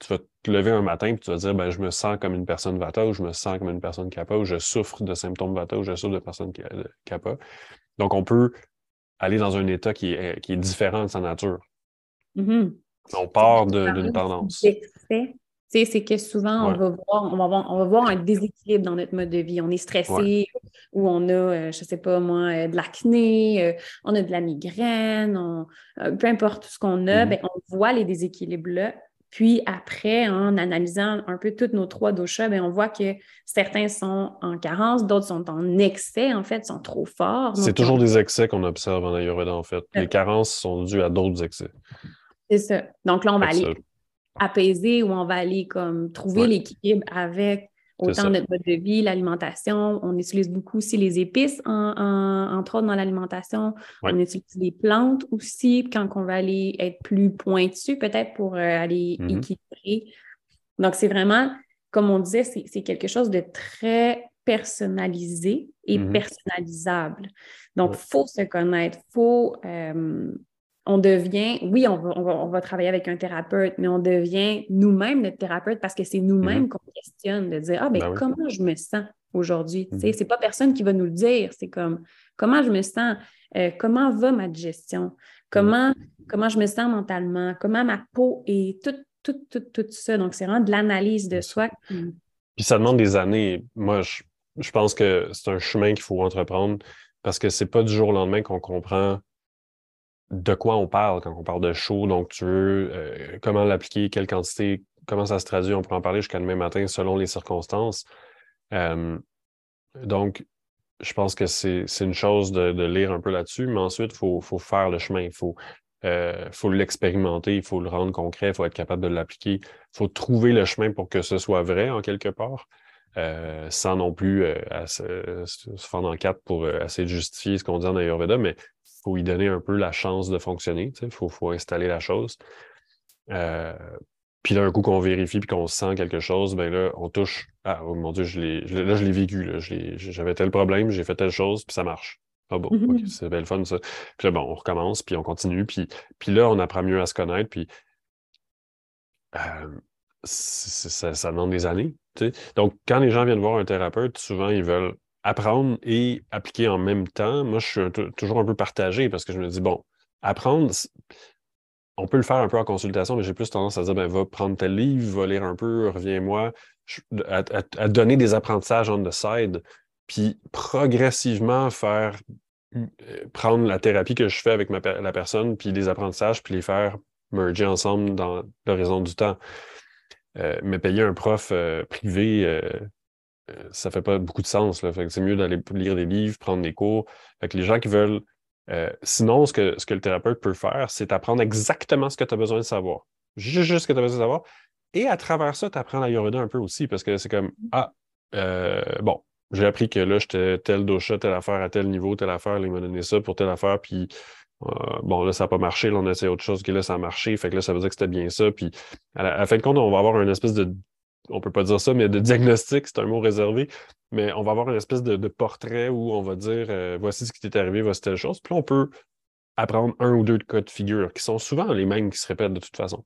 tu vas te lever un matin et tu vas dire ben, je me sens comme une personne Vata ou je me sens comme une personne Kappa ou je souffre de symptômes Vata ou je souffre de personnes Kappa. Donc, on peut aller dans un état qui est, qui est différent de sa nature. Mm-hmm. On part d'une tendance c'est que souvent, on, va voir, on, va voir, on va voir un déséquilibre dans notre mode de vie. On est stressé ou on a, euh, je ne sais pas moi, euh, de l'acné, euh, on a de la migraine, peu importe ce qu'on a, mm-hmm. ben, on voit les déséquilibres-là. Puis après, en analysant un peu toutes nos trois doshas, ben, on voit que certains sont en carence, d'autres sont en excès, en fait, sont trop forts. C'est toujours des excès qu'on observe en Ayurveda, en fait. Les carences sont dues à d'autres excès. C'est ça. Donc là, on va aller apaiser où on va aller comme trouver l'équilibre avec autant notre mode de vie, l'alimentation. On utilise beaucoup aussi les épices, en, entre autres dans l'alimentation. On utilise les plantes aussi quand on va aller être plus pointu, peut-être pour euh, aller mm-hmm. équilibrer. Donc, c'est vraiment, comme on disait, c'est quelque chose de très personnalisé et mm-hmm. personnalisable. Donc, il faut se connaître, il faut euh, on devient, oui, on va, travailler avec un thérapeute, mais on devient nous-mêmes notre thérapeute parce que c'est nous-mêmes mhm. qu'on questionne de dire Ah, ben, ben comment je me sens aujourd'hui? Ce n'est mhm. C'est pas personne qui va nous le dire. C'est comme comment je me sens, euh, comment va ma digestion, comment, mhm. comment je me sens mentalement, comment ma peau est? Tout, tout, tout, tout ça. Donc, c'est vraiment de l'analyse de soi. Puis ça demande des années. Moi, je, je pense que c'est un chemin qu'il faut entreprendre parce que c'est pas du jour au lendemain qu'on comprend de quoi on parle quand on parle de chaud, donc tu veux, euh, comment l'appliquer, quelle quantité, comment ça se traduit, on peut en parler jusqu'à demain matin selon les circonstances. Euh, donc, je pense que c'est une chose de, lire un peu là-dessus, mais ensuite, il faut, faire le chemin, il faut, euh, faut l'expérimenter, il faut le rendre concret, il faut être capable de l'appliquer, il faut trouver le chemin pour que ce soit vrai en quelque part. sans non plus se, se, faire en quatre pour essayer de justifier ce qu'on dit en Ayurveda, mais faut y donner un peu la chance de fonctionner. Il faut, installer la chose. Euh, puis là, un coup qu'on vérifie et qu'on sent quelque chose, ben là, on touche. Ah, oh mon Dieu, je là, je l'ai vécu. J'avais tel problème, j'ai fait telle chose, puis ça marche. Ah bon, mm-hmm. c'est belle fun, ça. Puis là, bon, on recommence, puis on continue. Puis, puis là, on apprend mieux à se connaître. Puis euh, ça, ça, demande des années. Donc, quand les gens viennent voir un thérapeute, souvent, ils veulent apprendre et appliquer en même temps, moi, je suis toujours un peu partagé parce que je me dis, bon, apprendre, on peut le faire un peu en consultation, mais j'ai plus tendance à dire, ben, va prendre tel livre, va lire un peu, reviens-moi, à, donner des apprentissages on the side, puis progressivement faire, euh, prendre la thérapie que je fais avec la personne, puis des apprentissages, puis les faire merger ensemble dans l'horizon du temps. Euh, mais payer un prof euh, privé ça fait pas beaucoup de sens. c'est mieux d'aller lire des livres, prendre des cours. Fait les gens qui veulent. Euh, sinon, ce que, ce que le thérapeute peut faire, c'est apprendre exactement ce que tu as besoin de savoir. Juste, ce que tu as besoin de savoir. Et à travers ça, tu apprends la Yoruba un peu aussi, parce que c'est comme Ah, euh, bon, j'ai appris que là, j'étais tel dosha, telle affaire à tel niveau, telle affaire, là, il m'a donné ça pour telle affaire, puis euh, bon, là, ça n'a pas marché, là, on a essayé autre chose, que là, ça a marché, fait que là, ça veut dire que c'était bien ça, puis à la, fin de compte, on va avoir une espèce de, on peut pas dire ça, mais de diagnostic, c'est un mot réservé, mais on va avoir une espèce de, portrait où on va dire, euh, voici ce qui t'est arrivé, voici telle chose, puis là, on peut apprendre un ou deux cas de figure, qui sont souvent les mêmes qui se répètent de toute façon.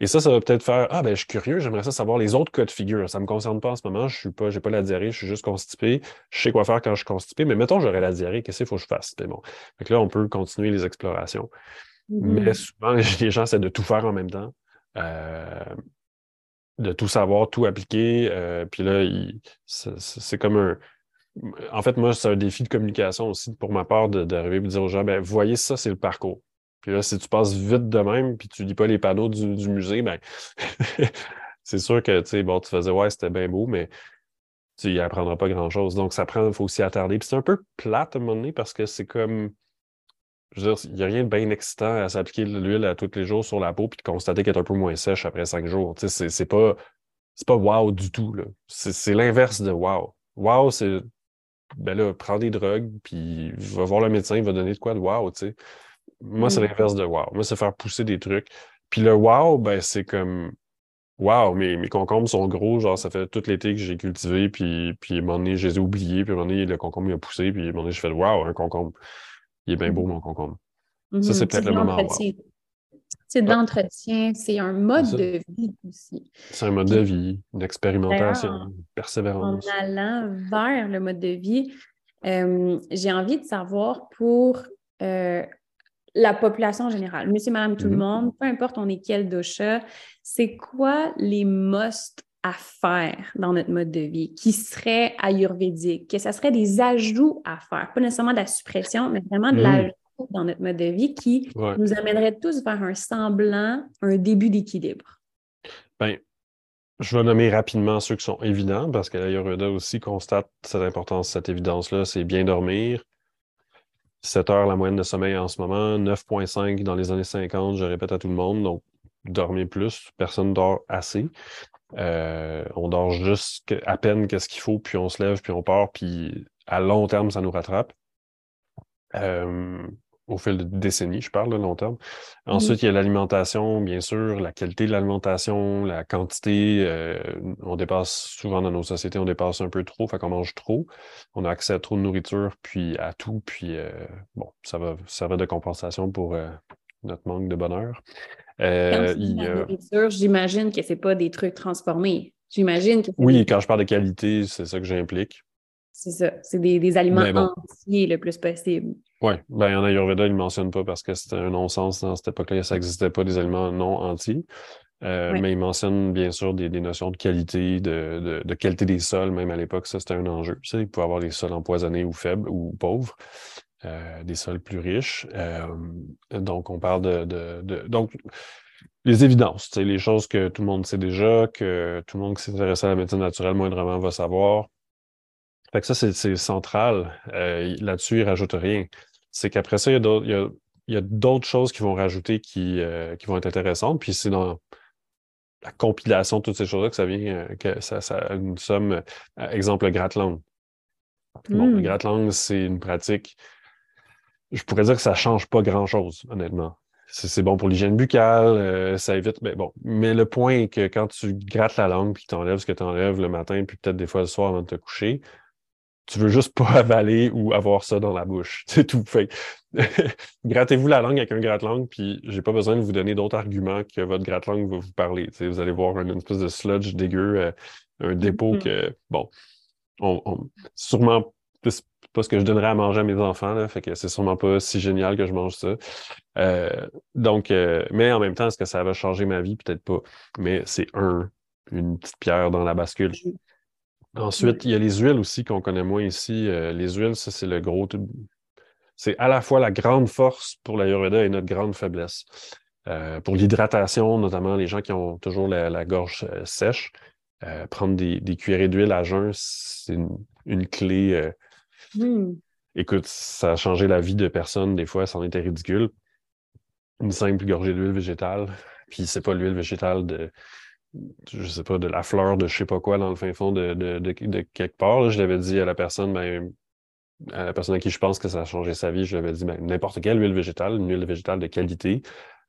Et ça, ça va peut-être faire Ah, ben, je suis curieux, j'aimerais ça savoir les autres cas de figure. Ça ne me concerne pas en ce moment, je suis pas, j'ai pas la diarrhée, je suis juste constipé. Je sais quoi faire quand je suis constipé, mais mettons, j'aurais la diarrhée, qu'est-ce qu'il faut que je fasse? bon. Donc là, on peut continuer les explorations. Mais mm-hmm. souvent, les gens essaient de tout faire en même temps, euh, de tout savoir, tout appliquer. Euh, puis là, c'est comme un. En fait, moi, c'est un défi de communication aussi pour ma part d'arriver et de dire aux gens, ben, voyez ça, c'est le parcours. Puis là, si tu passes vite de même, puis tu lis pas les panneaux du, musée, ben c'est sûr que tu sais, bon, tu faisais ouais, c'était bien beau, mais tu n'y apprendras pas grand-chose. Donc, ça prend, il faut s'y attarder. Puis c'est un peu plate à un moment donné parce que c'est comme. Je veux dire, il n'y a rien de bien excitant à s'appliquer de l'huile à tous les jours sur la peau puis de constater qu'elle est un peu moins sèche après cinq jours. Tu sais, c'est pas. C'est pas wow du tout. C'est l'inverse de wow. Wow, c'est ben là, prends des drogues, puis va voir le médecin, il va donner de quoi de wow, tu sais. Moi, c'est mm. l'inverse de wow. Moi, c'est faire pousser des trucs. Puis le wow, ben, c'est comme Wow, mes, mes concombres sont gros, genre ça fait tout l'été que j'ai cultivé, puis, puis à un moment donné, je les ai oubliés, puis à un moment donné, le concombre il a poussé, puis à un moment donné, je fais Wow, un concombre. Il est bien beau, mm. mon concombre. Ça, c'est mm-hmm. peut-être le moment. C'est de l'entretien, c'est un mode de vie aussi. C'est un mode de vie, une expérimentation, une persévérance. En allant vers le mode de vie, euh, j'ai envie de savoir pour euh, la population générale, monsieur, madame, tout le mhm. monde, peu importe on est quel dosha, c'est quoi les must à faire dans notre mode de vie qui serait ayurvédique, que ça serait des ajouts à faire, pas nécessairement de la suppression, mais vraiment de mhm. l'ajout dans notre mode de vie qui nous amènerait tous vers un semblant, un début d'équilibre? Bien, je vais nommer rapidement ceux qui sont évidents parce que l'Ayurveda aussi constate cette importance, cette évidence-là, c'est bien dormir, 7 heures la moyenne de sommeil en ce moment, 9,5 dans les années 50, je répète à tout le monde. Donc, dormir plus, personne dort assez. Euh, on dort juste à peine qu'est-ce qu'il faut, puis on se lève, puis on part, puis à long terme, ça nous rattrape. Euh, au fil de décennies, je parle de long terme. Ensuite, il y a l'alimentation, bien sûr, la qualité de l'alimentation, la quantité. Euh, on dépasse souvent dans nos sociétés, on dépasse un peu trop, fait qu'on mange trop. On a accès à trop de nourriture, puis à tout, puis euh, bon, ça va servir de compensation pour euh, notre manque de bonheur. Nourriture, j'imagine que c'est pas des trucs transformés. J'imagine que Oui, quand je parle de qualité, c'est ça que j'implique. C'est ça, c'est des, aliments entiers le plus possible. Oui, ben, en Ayurveda, il ne mentionne pas parce que c'était un non-sens dans cette époque-là, ça n'existait pas des aliments non entiers. Euh, mais il mentionne bien sûr des, notions de qualité, de, qualité des sols, même à l'époque, ça c'était un enjeu. Tu sais, il pouvait avoir des sols empoisonnés ou faibles ou pauvres, euh, des sols plus riches. Euh, donc, on parle de, Donc, les évidences, les choses que tout le monde sait déjà, que tout le monde qui s'intéresse à la médecine naturelle moindrement va savoir. Fait que ça, c'est central. Là-dessus, il ne rajoute rien c'est qu'après ça, il y a d'autres choses qui vont rajouter qui, euh, qui vont être intéressantes. Puis c'est dans la compilation de toutes ces choses-là que ça vient, euh, que ça, ça une somme. Euh, exemple, le gratte-langue. Bon, le hmm. gratte-langue, c'est une pratique. Je pourrais dire que ça ne change pas grand-chose, honnêtement. C'est bon pour l'hygiène buccale, ça évite. Mais bon, mais le point est que quand tu grattes la langue puis tu enlèves ce que tu enlèves le matin, puis peut-être des fois le soir avant de te coucher, tu veux juste pas avaler ou avoir ça dans la bouche. C'est tout. Fait grattez-vous la langue avec un gratte-langue, puis j'ai pas besoin de vous donner d'autres arguments que votre gratte-langue va vous parler. vous allez voir une espèce de sludge dégueu, euh, un dépôt mm-hmm. que, bon, on, sûrement pas ce que je donnerais à manger à mes enfants, là, fait que c'est sûrement pas si génial que je mange ça. Euh, donc, euh, mais en même temps, est-ce que ça va changer ma vie? Peut-être pas. Mais c'est un, une petite pierre dans la bascule. Ensuite, il y a les huiles aussi qu'on connaît moins ici. Euh, les huiles, ça, c'est le gros. C'est à la fois la grande force pour l'Ayurveda et notre grande faiblesse. Pour l'hydratation, notamment les gens qui ont toujours la, gorge sèche, prendre des, des cuillerées d'huile à jeun, c'est une, clé. Hmm. Écoute, ça a changé la vie de personnes. Des fois, ça en était ridicule. Une simple gorgée d'huile végétale. Puis c'est pas l'huile végétale de je sais pas, de la fleur de je sais pas quoi dans le fin fond de, de, quelque part. je l'avais dit à la personne, ben, à la personne à qui je pense que ça a changé sa vie, je lui avais dit ben, n'importe quelle huile végétale, une huile végétale de qualité,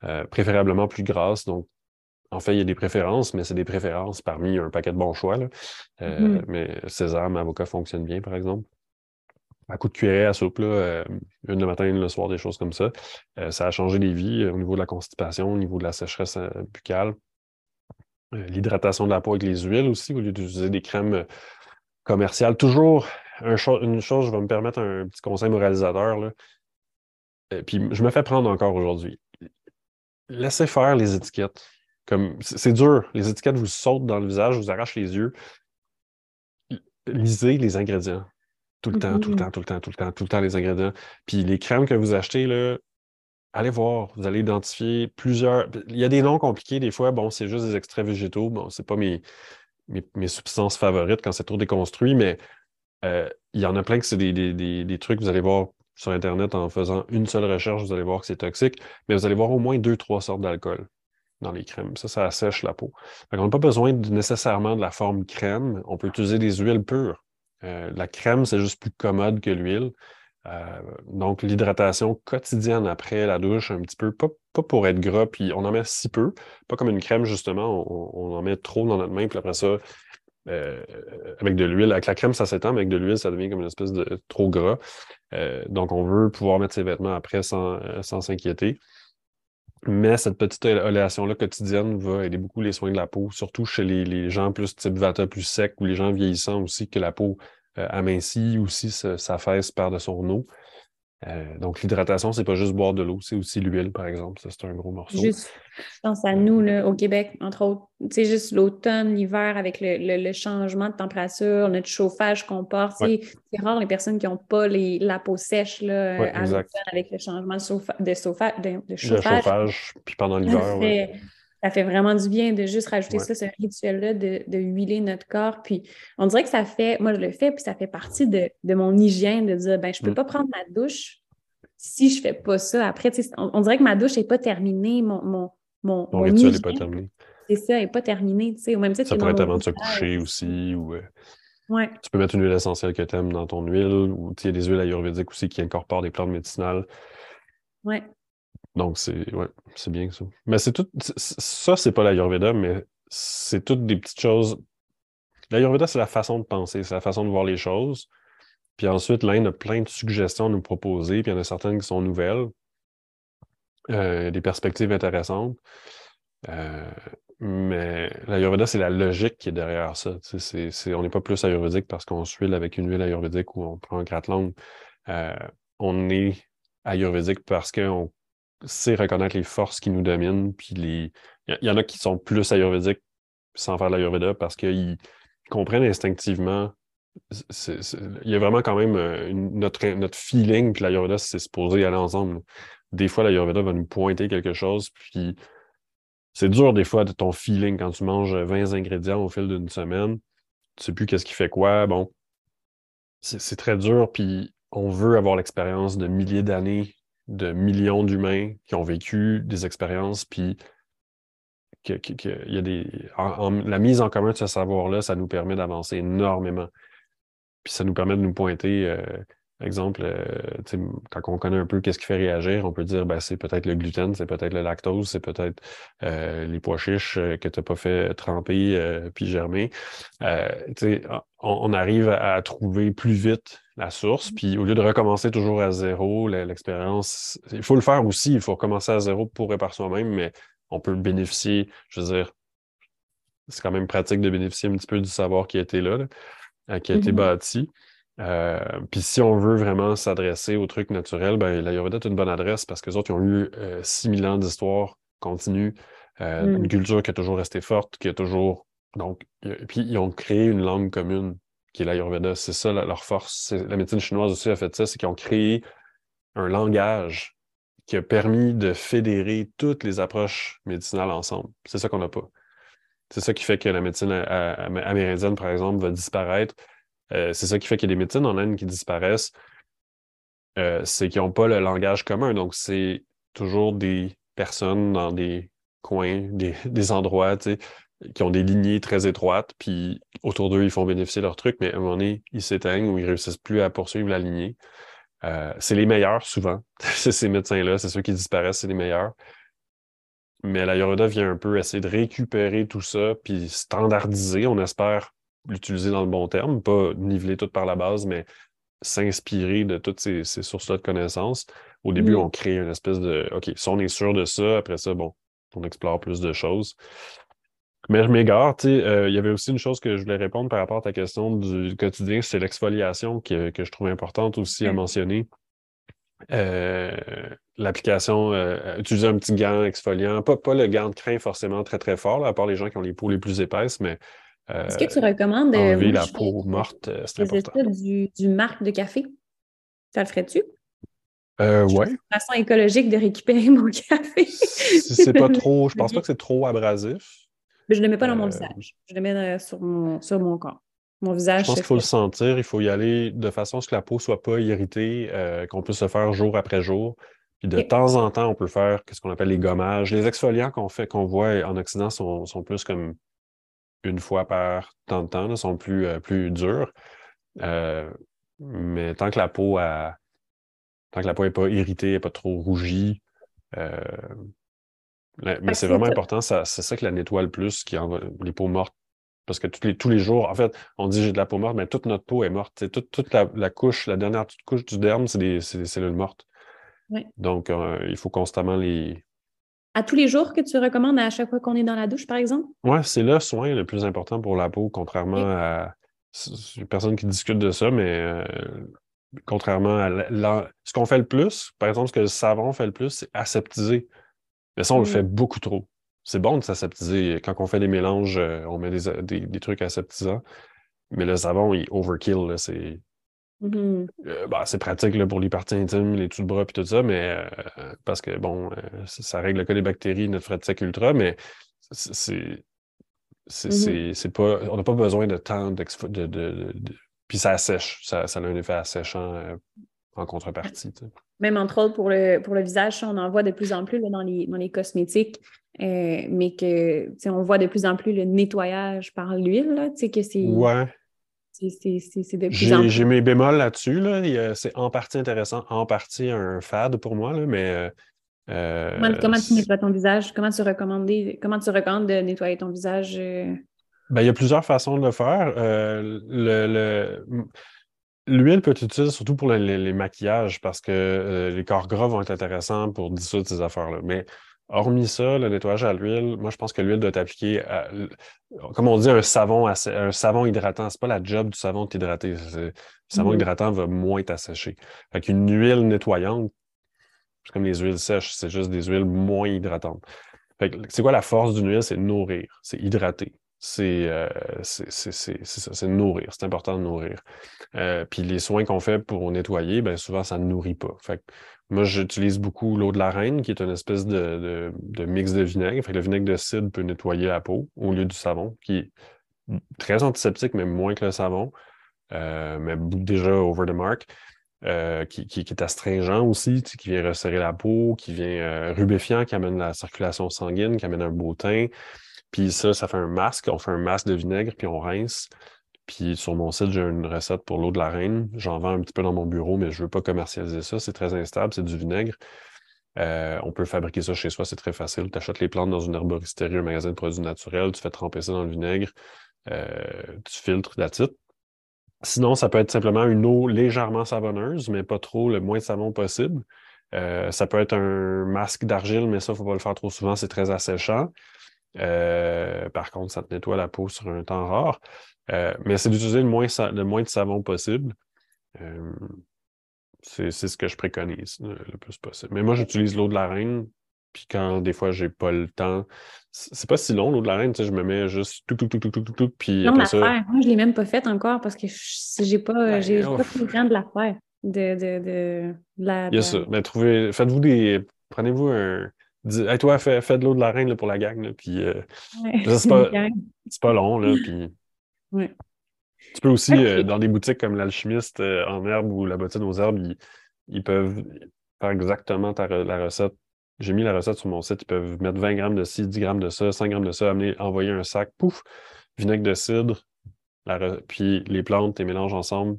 euh, préférablement plus grasse. Donc, en fait, il y a des préférences, mais c'est des préférences parmi un paquet de bons choix. Euh, mm-hmm. Mais César, avocat fonctionne bien, par exemple. À coup de cuillerée à soupe, là, une le matin, une le soir, des choses comme ça. ça a changé les vies au niveau de la constipation, au niveau de la sécheresse buccale. Euh, l'hydratation de la peau avec les huiles aussi, au lieu d'utiliser des crèmes euh, commerciales. Toujours une chose, je vais me permettre un petit conseil moralisateur. Là. Euh, puis je me fais prendre encore aujourd'hui. Laissez faire les étiquettes. C'est dur, les étiquettes vous sautent dans le visage, vous arrachent les yeux. Lisez les ingrédients. Tout le temps, tout le mm-hmm. temps, tout le temps, tout le temps, tout le temps les ingrédients. Puis les crèmes que vous achetez, là, allez voir, vous allez identifier plusieurs. Il y a des noms compliqués des fois. Bon, c'est juste des extraits végétaux. Bon, c'est pas mes, mes, substances favorites quand c'est trop déconstruit, mais euh, il y en a plein que c'est des, des, trucs, vous allez voir sur Internet en faisant une seule recherche, vous allez voir que c'est toxique, mais vous allez voir au moins deux, trois sortes d'alcool dans les crèmes. Ça, ça assèche la peau. on n'a pas besoin nécessairement de la forme crème. On peut utiliser des huiles pures. Euh, la crème, c'est juste plus commode que l'huile. Euh, donc, l'hydratation quotidienne après la douche, un petit peu, pas, pour être gras, puis on en met si peu, pas comme une crème, justement, on, en met trop dans notre main, puis après ça, euh, avec de l'huile. Avec la crème, ça s'étend, mais avec de l'huile, ça devient comme une espèce de trop gras. Donc, on veut pouvoir mettre ses vêtements après sans, s'inquiéter. Mais cette petite oléation-là quotidienne va aider beaucoup les soins de la peau, surtout chez les, gens plus type vata, plus sec, ou les gens vieillissants aussi, que la peau euh, amincit aussi sa fesse par de son eau. Euh, donc, l'hydratation, c'est pas juste boire de l'eau, c'est aussi l'huile, par exemple. Ça, c'est un gros morceau. Juste, je pense à nous, là, au Québec, entre autres. C'est juste l'automne, l'hiver, avec le, changement de température, notre chauffage qu'on porte. C'est rare les personnes qui n'ont pas la peau sèche là, à avec le changement de, de, chauffage. Le chauffage, puis pendant l'hiver ça fait vraiment du bien de juste rajouter ça, ce rituel-là, de, de, huiler notre corps. Puis on dirait que ça fait, moi je le fais, puis ça fait partie de, mon hygiène de dire, ben je peux mm. pas prendre ma douche si je fais pas ça. Après, on, on, dirait que ma douche n'est pas terminée, mon, mon, mon, mon rituel n'est pas terminé. C'est ça, elle n'est pas terminé. Au même ça pourrait être avant de se coucher aussi. Ou, euh, ouais. Tu peux mettre une huile essentielle que tu aimes dans ton huile, ou il y a des huiles ayurvédiques aussi qui incorporent des plantes médicinales. Ouais. Donc, c'est ouais, bien ça. Mais c'est tout. Ça, c'est pas l'Ayurveda, mais c'est toutes des petites choses. L'Ayurveda, c'est la façon de penser, c'est la façon de voir les choses. Puis ensuite, l'Inde a plein de suggestions à nous proposer, puis il y en a certaines qui sont nouvelles, euh, des perspectives intéressantes. Euh, mais l'Ayurveda, c'est la logique qui est derrière ça. on n'est pas plus ayurvédique parce qu'on suit avec une huile ayurvédique ou on prend un gratte-langue. Euh, on est ayurvédique parce qu'on c'est reconnaître les forces qui nous dominent. Il y, en a qui sont plus ayurvédiques sans faire l'ayurveda parce qu'ils comprennent instinctivement. Il y a vraiment quand même euh, notre, notre feeling, puis l'ayurveda, c'est supposé aller ensemble. Des fois, l'ayurveda va nous pointer quelque chose, puis c'est dur des fois de ton feeling quand tu manges 20 ingrédients au fil d'une semaine. Tu sais plus qu'est-ce qui fait quoi. Bon, c'est très dur, puis on veut avoir l'expérience de milliers d'années de millions d'humains qui ont vécu des expériences, puis que, y a des. la mise en commun de ce savoir-là, ça nous permet d'avancer énormément. Puis ça nous permet de nous pointer, euh, exemple, euh, quand on connaît un peu qu'est-ce qui fait réagir, on peut dire ben, c'est peut-être le gluten, c'est peut-être le lactose, c'est peut-être euh, les pois chiches que tu n'as pas fait tremper puis germer. On, on, arrive à trouver plus vite la source. Puis au lieu de recommencer toujours à zéro, l'expérience, il faut le faire aussi, il faut recommencer à zéro pour et par soi-même, mais on peut bénéficier, je veux dire, c'est quand même pratique de bénéficier un petit peu du savoir qui a été là, euh, qui a été mm-hmm. bâti. Euh, puis si on veut vraiment s'adresser aux trucs naturels, ben, l'Ayurveda est une bonne adresse parce que les autres, ils ont eu 6000 euh, ans d'histoire continue, une mm. culture qui a toujours resté forte, qui a toujours. Donc, puis ils ont créé une langue commune qui est l'Ayurveda. C'est ça leur force. La médecine chinoise aussi a fait ça, c'est qu'ils ont créé un langage qui a permis de fédérer toutes les approches médicinales ensemble. C'est ça qu'on n'a pas. C'est ça qui fait que la médecine amérindienne, par exemple, va disparaître. Euh, c'est ça qui fait qu'il y a des médecines en Inde qui disparaissent. Euh, c'est qu'ils n'ont pas le langage commun. Donc, c'est toujours des personnes dans des coins, des, des endroits, tu sais, qui ont des lignées très étroites, puis autour d'eux, ils font bénéficier leur truc, mais à un moment donné, ils s'éteignent ou ils réussissent plus à poursuivre la lignée. Euh, c'est les meilleurs souvent. c'est ces médecins-là, c'est ceux qui disparaissent, c'est les meilleurs. Mais la vient un peu essayer de récupérer tout ça, puis standardiser, on espère l'utiliser dans le bon terme, pas niveler tout par la base, mais s'inspirer de toutes ces, sources-là de connaissances. Au début, mm. on crée une espèce de OK, si on est sûr de ça, après ça, bon, on explore plus de choses. Mais je m'égare, tu sais, euh, il y avait aussi une chose que je voulais répondre par rapport à ta question du quotidien, c'est l'exfoliation que, je trouve importante aussi à mentionner. Euh, l'application, euh, utiliser un petit gant exfoliant, pas, pas le gant de crin forcément très très fort, à part les gens qui ont les peaux les plus épaisses, mais est-ce que tu recommandes enlever la peau morte, c'est important. Du, du marque de café, ça le ferais-tu? Euh, ouais. Une façon écologique de récupérer mon café. c'est pas trop, je pense pas que c'est trop abrasif. Mais je ne le mets pas dans mon euh, visage. Je le mets euh, sur mon, sur mon corps. Mon visage. Je pense qu'il faut le sentir. Il faut y aller de façon à ce que la peau ne soit pas irritée, euh, qu'on puisse le faire jour après jour. Puis de temps en temps, on peut faire ce qu'on appelle les gommages. Les exfoliants qu'on fait, qu'on voit en Occident sont, sont, plus comme une fois par temps de temps, sont plus, plus durs. mais tant que la peau a, tant que la peau n'est pas irritée, n'est pas trop rougie, mais c'est vraiment important, c'est ça que la nettoie le plus, qui envoie les peaux mortes. Parce que tous les, tous les jours, en fait, on dit j'ai de la peau morte, mais toute notre peau est morte. Toute, toute la, couche, la dernière couche du derme, c'est des, cellules mortes. Donc, euh, il faut constamment les. À tous les jours que tu recommandes à chaque fois qu'on est dans la douche, par exemple? Oui, c'est le soin le plus important pour la peau, contrairement à. Personne qui discute de ça, mais euh, contrairement à. Ce qu'on fait le plus, par exemple, ce que le savon fait le plus, c'est aseptiser. Mais ça, on le fait mm. beaucoup trop. C'est bon de s'aseptiser. Quand on fait des mélanges, euh, on met des, trucs aseptisants. Mais le savon, il overkill. C'est mm-hmm. euh, bah, pratique pour les parties intimes, les tout de bras et tout ça, mais euh, parce que bon, ça règle le cas des bactéries, notre frais de sec ultra, mais c'est. Mm-hmm. C'est pas. On n'a pas besoin de temps de, de, Puis ça assèche. Ça, ça, a un effet asséchant en contrepartie. Même entre autres pour le, pour le visage, on en voit de plus en plus dans, les, dans les cosmétiques, euh, mais que on voit de plus en plus le nettoyage par l'huile, que c'est. Ouais. C'est de plus en plus. J'ai mes bémols là-dessus. Là. C'est en partie intéressant, en partie un fade pour moi, là, mais. Euh, comment, tu nettoies ton visage? Comment tu, recommandes, comment tu recommandes de nettoyer ton visage? Euh? Ben, il y a plusieurs façons de le faire. le, le L'huile peut être utile surtout pour les, maquillages parce que euh, les corps gras vont être intéressants pour dissoudre ces affaires-là. Mais hormis ça, le nettoyage à l'huile, moi, je pense que l'huile doit être appliquée à, comme on dit, un savon, un savon hydratant. C'est pas la job du savon de t'hydrater. Le savon mm. hydratant va moins t'assécher. Fait qu'une huile nettoyante, c'est comme les huiles sèches, c'est juste des huiles moins hydratantes. c'est quoi la force d'une huile? C'est nourrir, c'est hydrater. Euh, c'est ça, c'est nourrir. C'est important de nourrir. Euh, puis les soins qu'on fait pour nettoyer, bien souvent, ça ne nourrit pas. Fait moi, j'utilise beaucoup l'eau de la reine, qui est une espèce de, mix de vinaigre. Fait le vinaigre de cidre peut nettoyer la peau au lieu du savon, qui est très antiseptique, mais moins que le savon, euh, mais déjà over the mark. qui, qui, est astringent aussi, qui vient resserrer la peau, qui vient rubéfiant, qui amène la circulation sanguine, qui amène un beau teint. Puis ça, ça fait un masque. On fait un masque de vinaigre, puis on rince. Puis sur mon site, j'ai une recette pour l'eau de la reine. J'en vends un petit peu dans mon bureau, mais je ne veux pas commercialiser ça. C'est très instable, c'est du vinaigre. Euh, on peut fabriquer ça chez soi, c'est très facile. Tu achètes les plantes dans une herboristerie, un magasin de produits naturels, tu fais tremper ça dans le vinaigre, euh, tu filtres la titre. Sinon, ça peut être simplement une eau légèrement savonneuse, mais pas trop, le moins de savon possible. Euh, ça peut être un masque d'argile, mais ça, il ne faut pas le faire trop souvent, c'est très asséchant. Par contre, ça te nettoie la peau sur un temps rare. Euh, mais c'est d'utiliser le moins, le moins de savon possible. Euh, c'est ce que je préconise le plus possible. Mais moi, j'utilise l'eau de la reine. Puis quand des fois, j'ai pas le temps, c'est pas si long l'eau de la reine, tu sais, je me mets juste tout, tout, tout, tout, tout, tout, tout puis non, ça... Moi, je l'ai même pas faite encore parce que j'ai pas, ben, j'ai pas pris le temps de la faire. De, de, de, la, Il y a ça. Mais trouvez, faites-vous des, prenez-vous un, Dis, toi, fais, de l'eau de la reine pour la gang. puis, euh, c'est pas, long. Là, puis... Tu peux aussi, euh, dans des boutiques comme l'alchimiste euh, en herbe ou la bottine aux herbes, ils, peuvent faire exactement ta, la recette j'ai mis la recette sur mon site, ils peuvent mettre 20 grammes de ci, 10 grammes de ça, 5 grammes de ça, amener, envoyer un sac, pouf, vinaigre de cidre, puis les plantes, les mélanges ensemble.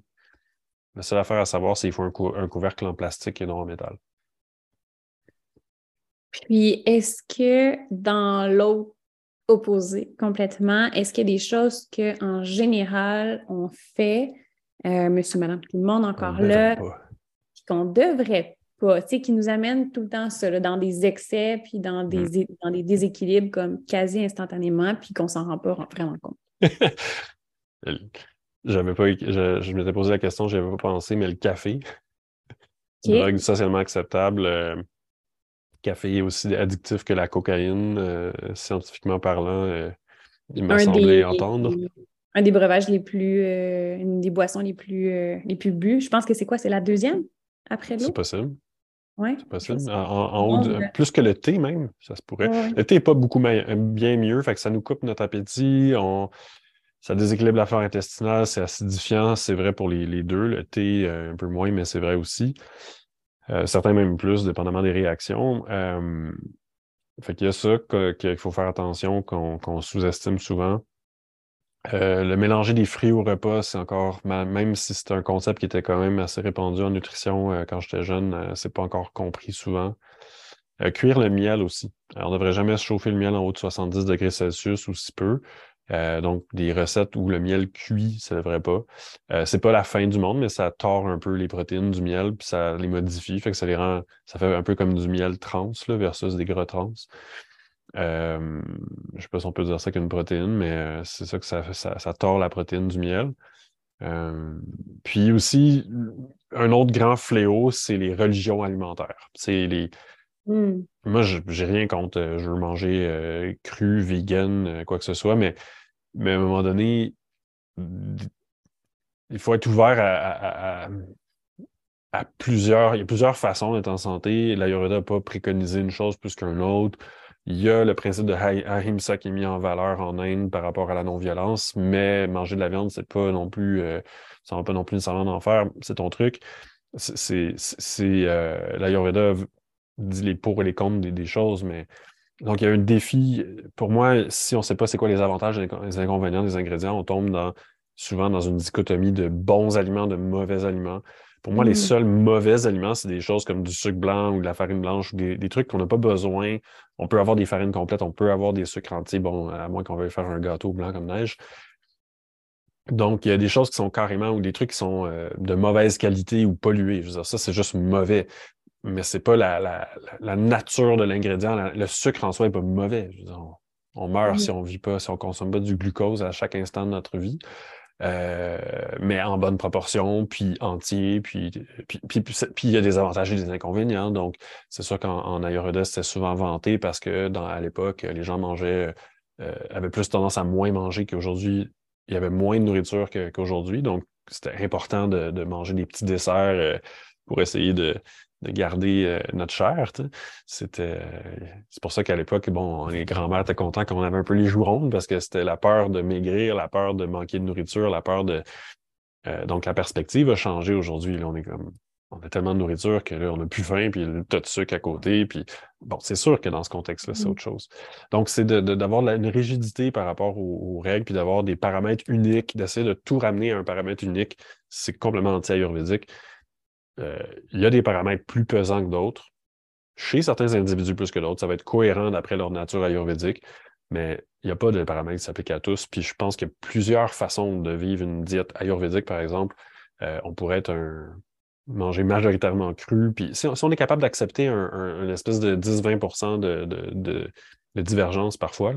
La seule affaire à savoir, c'est qu'il faut un, un, couvercle en plastique et non en métal. Puis, est-ce que dans l'autre opposé complètement, est-ce qu'il y a des choses qu'en général, on fait, euh, monsieur, madame, tout le monde encore là, qu'on devrait pas, tu sais, qui nous amène tout le temps ça, dans des excès, puis dans des, mm. dans des déséquilibres comme quasi instantanément, puis qu'on s'en rend pas vraiment compte? J'avais pas, je, je m'étais posé la question, je avais pas pensé, mais le café, c'est une drogue socialement acceptable. Le euh, café est aussi addictif que la cocaïne, euh, scientifiquement parlant, euh, il m'a semblé entendre. Un des breuvages les plus, une des boissons les plus, les plus bues. Je pense que c'est quoi? C'est la deuxième après l'eau? C'est possible. Oui. C'est possible. En, haut plus que le thé même, ça se pourrait. Le thé n'est pas beaucoup bien mieux, fait que ça nous coupe notre appétit. On, ça déséquilibre la flore intestinale, c'est acidifiant, c'est vrai pour les, deux. Le thé, euh, un peu moins, mais c'est vrai aussi. Euh, certains même plus, dépendamment des réactions. Euh, fait qu'il y a ça qu'il faut faire attention, qu'on sous-estime souvent. le mélanger des fruits au repas, c'est encore, même si c'est un concept qui était quand même assez répandu en nutrition quand j'étais jeune, c'est pas encore compris souvent. cuire le miel aussi. On ne devrait jamais chauffer le miel en haut de 70 degrés Celsius ou si peu. Euh, donc, des recettes où le miel cuit, ça ne devrait pas. Euh, c'est pas la fin du monde, mais ça tord un peu les protéines du miel, puis ça les modifie, fait que ça les rend, ça fait un peu comme du miel trans là, versus des gras trans. Euh, je ne sais pas si on peut dire ça qu'une protéine, mais c'est ça que ça, ça, ça tord la protéine du miel. puis aussi, un autre grand fléau, c'est les religions alimentaires. C'est les, mmh. Moi, j'ai rien contre. je veux manger cru, vegan, quoi que ce soit, mais mais à un moment donné, il faut être ouvert à, plusieurs. Il y a plusieurs façons d'être en santé. L'Ayurveda n'a pas préconisé une chose plus qu'une autre. Il y a le principe de Ahimsa qui est mis en valeur en Inde par rapport à la non-violence, mais manger de la viande, c'est pas non plus. Euh, ça va pas non plus nécessairement en faire. C'est ton truc. C'est. Euh, L'Ayurveda dit les pour et les contre des choses, mais donc, il y a un défi. Pour moi, si on ne sait pas c'est quoi les avantages et les inconvénients des ingrédients, on tombe dans, souvent dans une dichotomie de bons aliments, de mauvais aliments. Pour moi, les mmh. seuls mauvais aliments, c'est des choses comme du sucre blanc ou de la farine blanche ou des, trucs qu'on n'a pas besoin. On peut avoir des farines complètes, on peut avoir des sucres entiers, bon, à moins qu'on veuille faire un gâteau blanc comme neige. Donc, il y a des choses qui sont carrément ou des trucs qui sont euh, de mauvaise qualité ou pollués. Je veux dire, ça, c'est juste mauvais mais c'est pas la, nature de l'ingrédient. Le sucre en soi n'est pas mauvais. on, meurt si on vit pas, si on consomme pas du glucose à chaque instant de notre vie. Euh, mais en bonne proportion, puis entier, puis puis, puis, il y a des avantages et des inconvénients. Donc, c'est sûr qu'en Ayurveda, c'était souvent vanté parce que dans, à l'époque, les gens mangeaient, euh, avaient plus tendance à moins manger qu'aujourd'hui. Il y avait moins de nourriture qu'aujourd'hui. donc, c'était important de, manger des petits desserts euh, pour essayer de, de garder euh, notre chair. C'était, c'est pour ça qu'à l'époque, bon, les grands-mères étaient contents qu'on avait un peu les joues rondes parce que c'était la peur de maigrir, la peur de manquer de nourriture, la peur de. Euh, donc la perspective a changé aujourd'hui. on est comme. On a tellement de nourriture que là, on n'a plus faim, puis le tas de sucre à côté. Puis bon, c'est sûr que dans ce contexte-là, c'est mmh. autre chose. Donc, c'est d'avoir une rigidité par rapport aux, règles, puis d'avoir des paramètres uniques, d'essayer de tout ramener à un paramètre unique. C'est complètement anti-ayurvédique. Euh, il y a des paramètres plus pesants que d'autres. Chez certains individus plus que d'autres, ça va être cohérent d'après leur nature ayurvédique, mais il n'y a pas de paramètres qui s'appliquent à tous. Puis je pense qu'il y a plusieurs façons de vivre une diète ayurvédique, par exemple. Euh, on pourrait être un, manger majoritairement cru. Puis si on, est capable d'accepter un, espèce de 10-20 de, de, divergence parfois,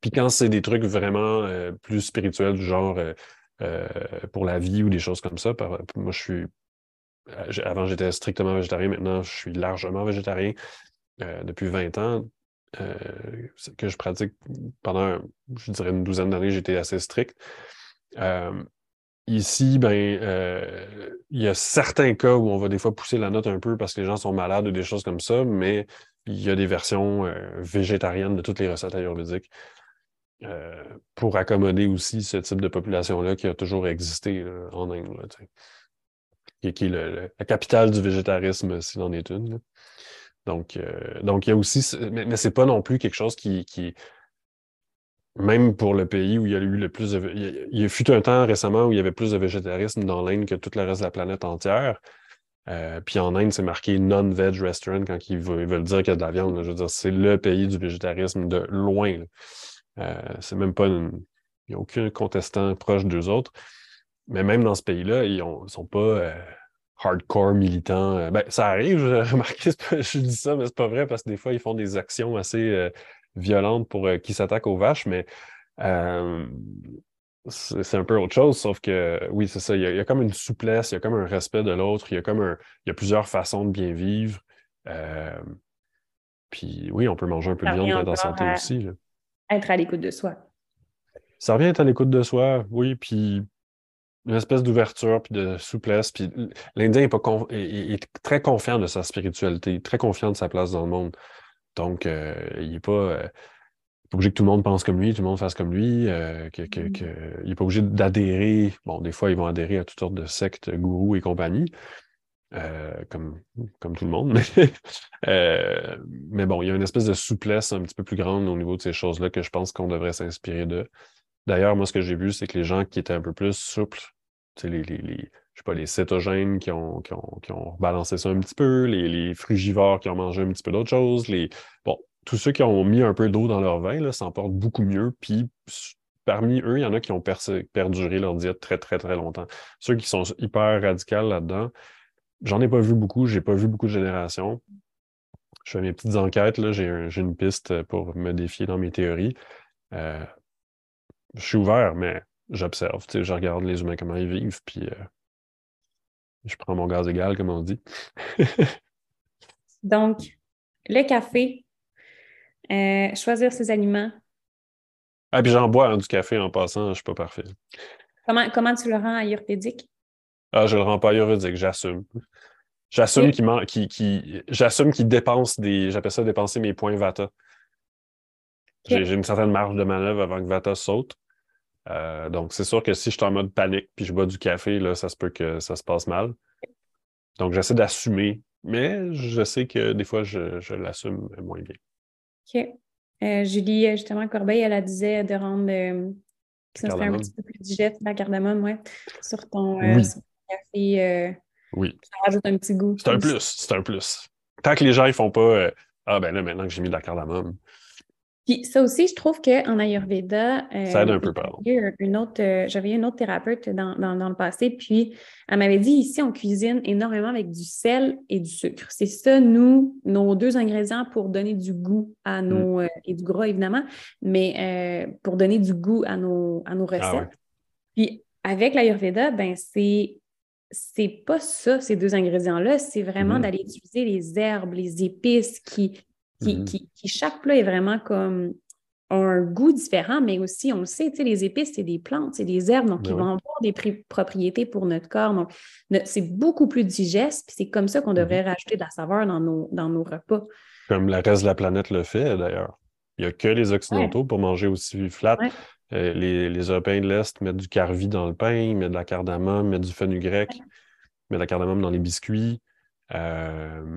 puis quand c'est des trucs vraiment euh, plus spirituels, du genre pour la vie ou des choses comme ça, moi je suis avant, j'étais strictement végétarien. Maintenant, je suis largement végétarien euh, depuis 20 ans. Euh, que je pratique pendant, je dirais, une douzaine d'années, j'étais assez strict. ici, ben, il y a certains cas où on va des fois pousser la note un peu parce que les gens sont malades ou des choses comme ça, mais il y a des versions végétariennes de toutes les recettes ayurvédiques. pour accommoder aussi ce type de population-là qui a toujours existé en Inde qui, est la capitale du végétarisme, s'il en est une. Donc, euh, donc il y a aussi, mais, mais c'est pas non plus quelque chose qui, qui, même pour le pays où il y a eu le plus de. Il a fut un temps récemment où il y avait plus de végétarisme dans l'Inde que tout le reste de la planète entière. Euh, puis en Inde, c'est marqué non-veg restaurant quand ils veulent, dire qu'il y a de la viande. Je veux dire, c'est le pays du végétarisme de loin. Euh, c'est même pas Il n'y a aucun contestant proche d'eux autres. Mais même dans ce pays-là, ils ne sont pas euh, hardcore militants. Ben, ça arrive, j'ai remarqué, je dis ça, mais c'est pas vrai parce que des fois, ils font des actions assez violentes pour qui s'attaquent aux vaches, mais c'est un peu autre chose, sauf que oui, c'est ça. Il y, a, comme une souplesse, il y a comme un respect de l'autre, il y a comme un. Il y a plusieurs façons de bien vivre. Euh, puis oui, on peut manger un peu de viande être en santé aussi. Être à l'écoute de soi. Ça revient à être à l'écoute de soi, oui, puis une espèce d'ouverture puis de souplesse. Puis l'Indien est, pas est, très confiant de sa spiritualité, très confiant de sa place dans le monde. Donc, euh, il n'est pas. Euh, pas obligé que tout le monde pense comme lui, tout le monde fasse comme lui, euh, que, que, mm. il n'est pas obligé d'adhérer. Bon, des fois, ils vont adhérer à toutes sortes de sectes, gourous et compagnie, euh, comme, comme tout le monde. Mais bon, il y a une espèce de souplesse un petit peu plus grande au niveau de ces choses-là que je pense qu'on devrait s'inspirer de. D'ailleurs, moi, ce que j'ai vu, c'est que les gens qui étaient un peu plus souples, les, les, sais pas, les cétogènes qui ont, qui balancé ça un petit peu, les, les frugivores qui ont mangé un petit peu d'autres choses, les. Bon, tous ceux qui ont mis un peu d'eau dans leur vin s'en portent beaucoup mieux. Puis parmi eux, il y en a qui ont perduré leur diète très, très, très longtemps. Ceux qui sont hyper radicaux là-dedans, j'en ai pas vu beaucoup, j'ai pas vu beaucoup de générations. Je fais mes petites enquêtes, j'ai, une piste pour me défier dans mes théories. Euh, je suis ouvert, mais j'observe, je regarde les humains comment ils vivent, puis euh, je prends mon gaz égal, comme on dit. Donc, le café, euh, choisir ses aliments. Ah, puis j'en bois hein, du café en passant, je ne suis pas parfait. Comment, comment tu le rends ayurvédique? Ah, je le rends pas ayurvédique, j'assume. J'assume qu'il qui, qui, j'assume qu'il dépense des. J'appelle ça dépenser mes points Vata. J'ai une certaine marge de manœuvre avant que Vata saute. Euh, donc, c'est sûr que si je suis en mode panique puis je bois du café, là, ça se peut que ça se passe mal. Donc, j'essaie d'assumer, mais je sais que des fois, je, je l'assume moins bien. OK. Euh, Julie, euh, justement, Corbeil, elle, a disait de rendre euh, ça un petit peu plus digeste, la cardamome, ouais, sur ton, café. oui. Ça rajoute un petit goût. C'est un plus, c'est un plus. Tant que les gens ne font pas Ah ben là, maintenant que j'ai mis de la cardamome, puis ça aussi, je trouve qu'en Ayurveda, euh, ça aide un peu, pardon. Une autre, euh, j'avais une autre thérapeute dans, le passé, puis elle m'avait dit ici, on cuisine énormément avec du sel et du sucre. C'est ça, nous, nos deux ingrédients pour donner du goût à mm. nos. Euh, et du gras, évidemment, mais pour donner du goût à nos, à nos ah recettes. Puis avec l'Ayurveda, ben c'est. C'est pas ça, ces deux ingrédients-là, c'est vraiment mm-hmm. d'aller utiliser les herbes, les épices qui, Mm-hmm. qui, chaque plat est vraiment comme un goût différent, mais aussi, on le sait, les épices, c'est des plantes, c'est des herbes, donc ben ils vont avoir des propriétés pour notre corps. Donc, c'est beaucoup plus digeste, puis c'est comme ça qu'on devrait mm-hmm. rajouter de la saveur dans nos, dans nos repas. Comme le reste de la planète le fait, d'ailleurs. Il n'y a que les Occidentaux pour manger aussi flat. Euh, les, les, Européens de l'Est mettent du carvi dans le pain, mettent de la cardamome, mettent du fenugrec, mettent de la cardamome dans les biscuits. Euh,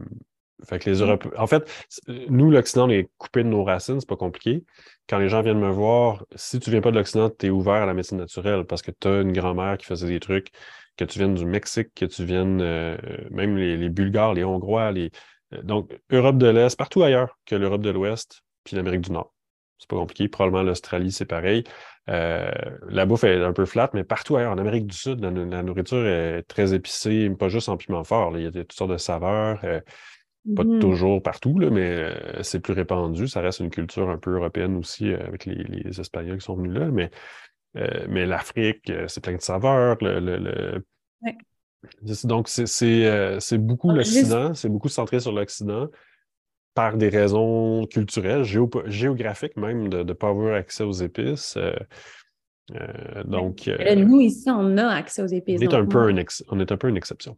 fait que les. En fait, nous, l'Occident, on est coupé de nos racines, c'est pas compliqué. Quand les gens viennent me voir, si tu viens pas de l'Occident, tu es ouvert à la médecine naturelle parce que tu as une grand-mère qui faisait des trucs, que tu viennes du Mexique, que tu viennes, euh, même les, Bulgares, les Hongrois, les. Euh, donc, Europe de l'Est, partout ailleurs que l'Europe de l'Ouest, puis l'Amérique du Nord. C'est pas compliqué. Probablement l'Australie, c'est pareil. Euh, la bouffe est un peu flat, mais partout ailleurs, en Amérique du Sud, la, nourriture est très épicée, pas juste en piment fort. Il y a toutes sortes de saveurs. Pas mmh toujours partout, là, mais euh, c'est plus répandu. Ça reste une culture un peu européenne aussi euh, avec les, Espagnols qui sont venus là. Mais, euh, mais l'Afrique, c'est plein de saveurs. Le, Donc, c'est beaucoup l'Occident, c'est beaucoup centré sur l'Occident par des raisons culturelles, géographiques même, de ne pas avoir accès aux épices. donc, nous, ici, on a accès aux épices. On est, un peu, on est un peu une exception.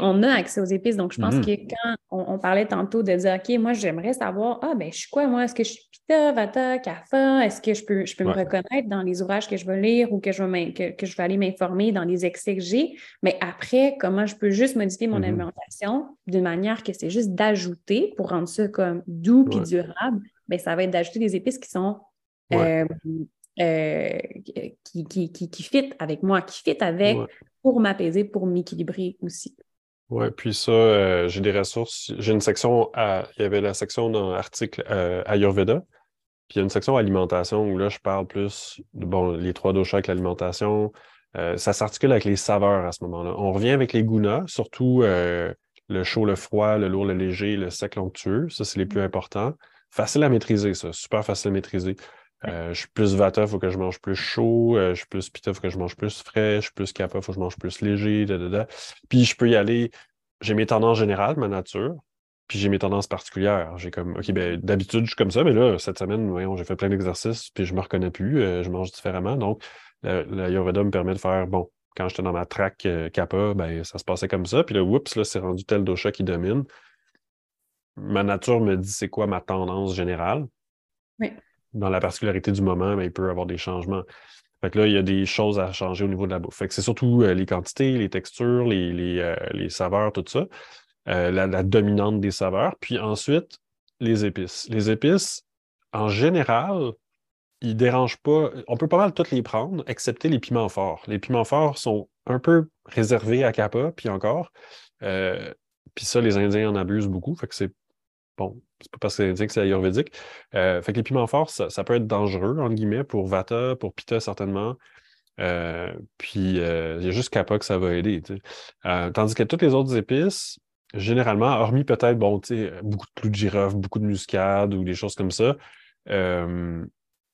On a accès aux épices. Donc, je pense Mhm. que quand on, on parlait tantôt de dire, OK, moi, j'aimerais savoir, ah, ben, je suis quoi, moi? Est-ce que je suis Pita, Vata, Kapha? Est-ce que je peux, je peux me reconnaître dans les ouvrages que je vais lire ou que je vais, m'in- que, que je vais aller m'informer dans les excès que j'ai? Mais après, comment je peux juste modifier mon Mhm. alimentation d'une manière que c'est juste d'ajouter pour rendre ça comme doux puis durable? Ben, ça va être d'ajouter des épices qui sont Ouais. euh, euh, qui, qui, qui, qui fit avec moi, qui fit avec Ouais. Pour m'apaiser, pour m'équilibrer aussi. Ouais, puis ça, euh, j'ai des ressources. J'ai une section, à- il y avait la section dans l'article euh, Ayurveda, puis il y a une section alimentation où là, je parle plus de bon, les trois doshas avec l'alimentation. Euh, ça s'articule avec les saveurs à ce moment-là. On revient avec les gunas, surtout le chaud, le froid, le lourd, le léger, le sec, l'onctueux. Ça, c'est les plus importants. Facile à maîtriser, ça. Super facile à maîtriser. Euh, je suis plus vata, il faut que je mange plus chaud. Euh, je suis plus pitta, il faut que je mange plus frais. Je suis plus kapha, il faut que je mange plus léger. da, da, da. Puis je peux y aller. J'ai mes tendances générales, ma nature. Puis j'ai mes tendances particulières. J'ai comme, OK, ben, d'habitude, je suis comme ça, mais là, cette semaine, voyons, j'ai fait plein d'exercices, puis je me reconnais plus, euh, je mange différemment. Donc, la, la Ayurveda me permet de faire, bon, quand j'étais dans ma track euh, kappa, ben, ça se passait comme ça. Puis là, oups, là, c'est rendu tel dosha qui domine. Ma nature me dit c'est quoi ma tendance générale. Oui. Dans la particularité du moment, ben, il peut y avoir des changements. Fait que là, il y a des choses à changer au niveau de la bouffe. Fait que c'est surtout euh, les quantités, les textures, les, euh, saveurs, tout ça. Euh, la, dominante des saveurs. Puis ensuite, les épices. Les épices, en général, ils dérangent pas. On peut pas mal toutes les prendre, excepté les piments forts. Les piments forts sont un peu réservés à Kappa, puis encore. Puis ça, les Indiens en abusent beaucoup. Fait que c'est bon, c'est pas parce que c'est que c'est ayurvédique. Euh, fait que les piments forts, ça, peut être dangereux, entre guillemets, pour Vata, pour Pitta, certainement. Euh, puis euh, il y a juste Kappa que ça va aider. tandis que toutes les autres épices, généralement, hormis peut-être, bon, tu sais, beaucoup de clous de girofle, beaucoup de muscade ou des choses comme ça,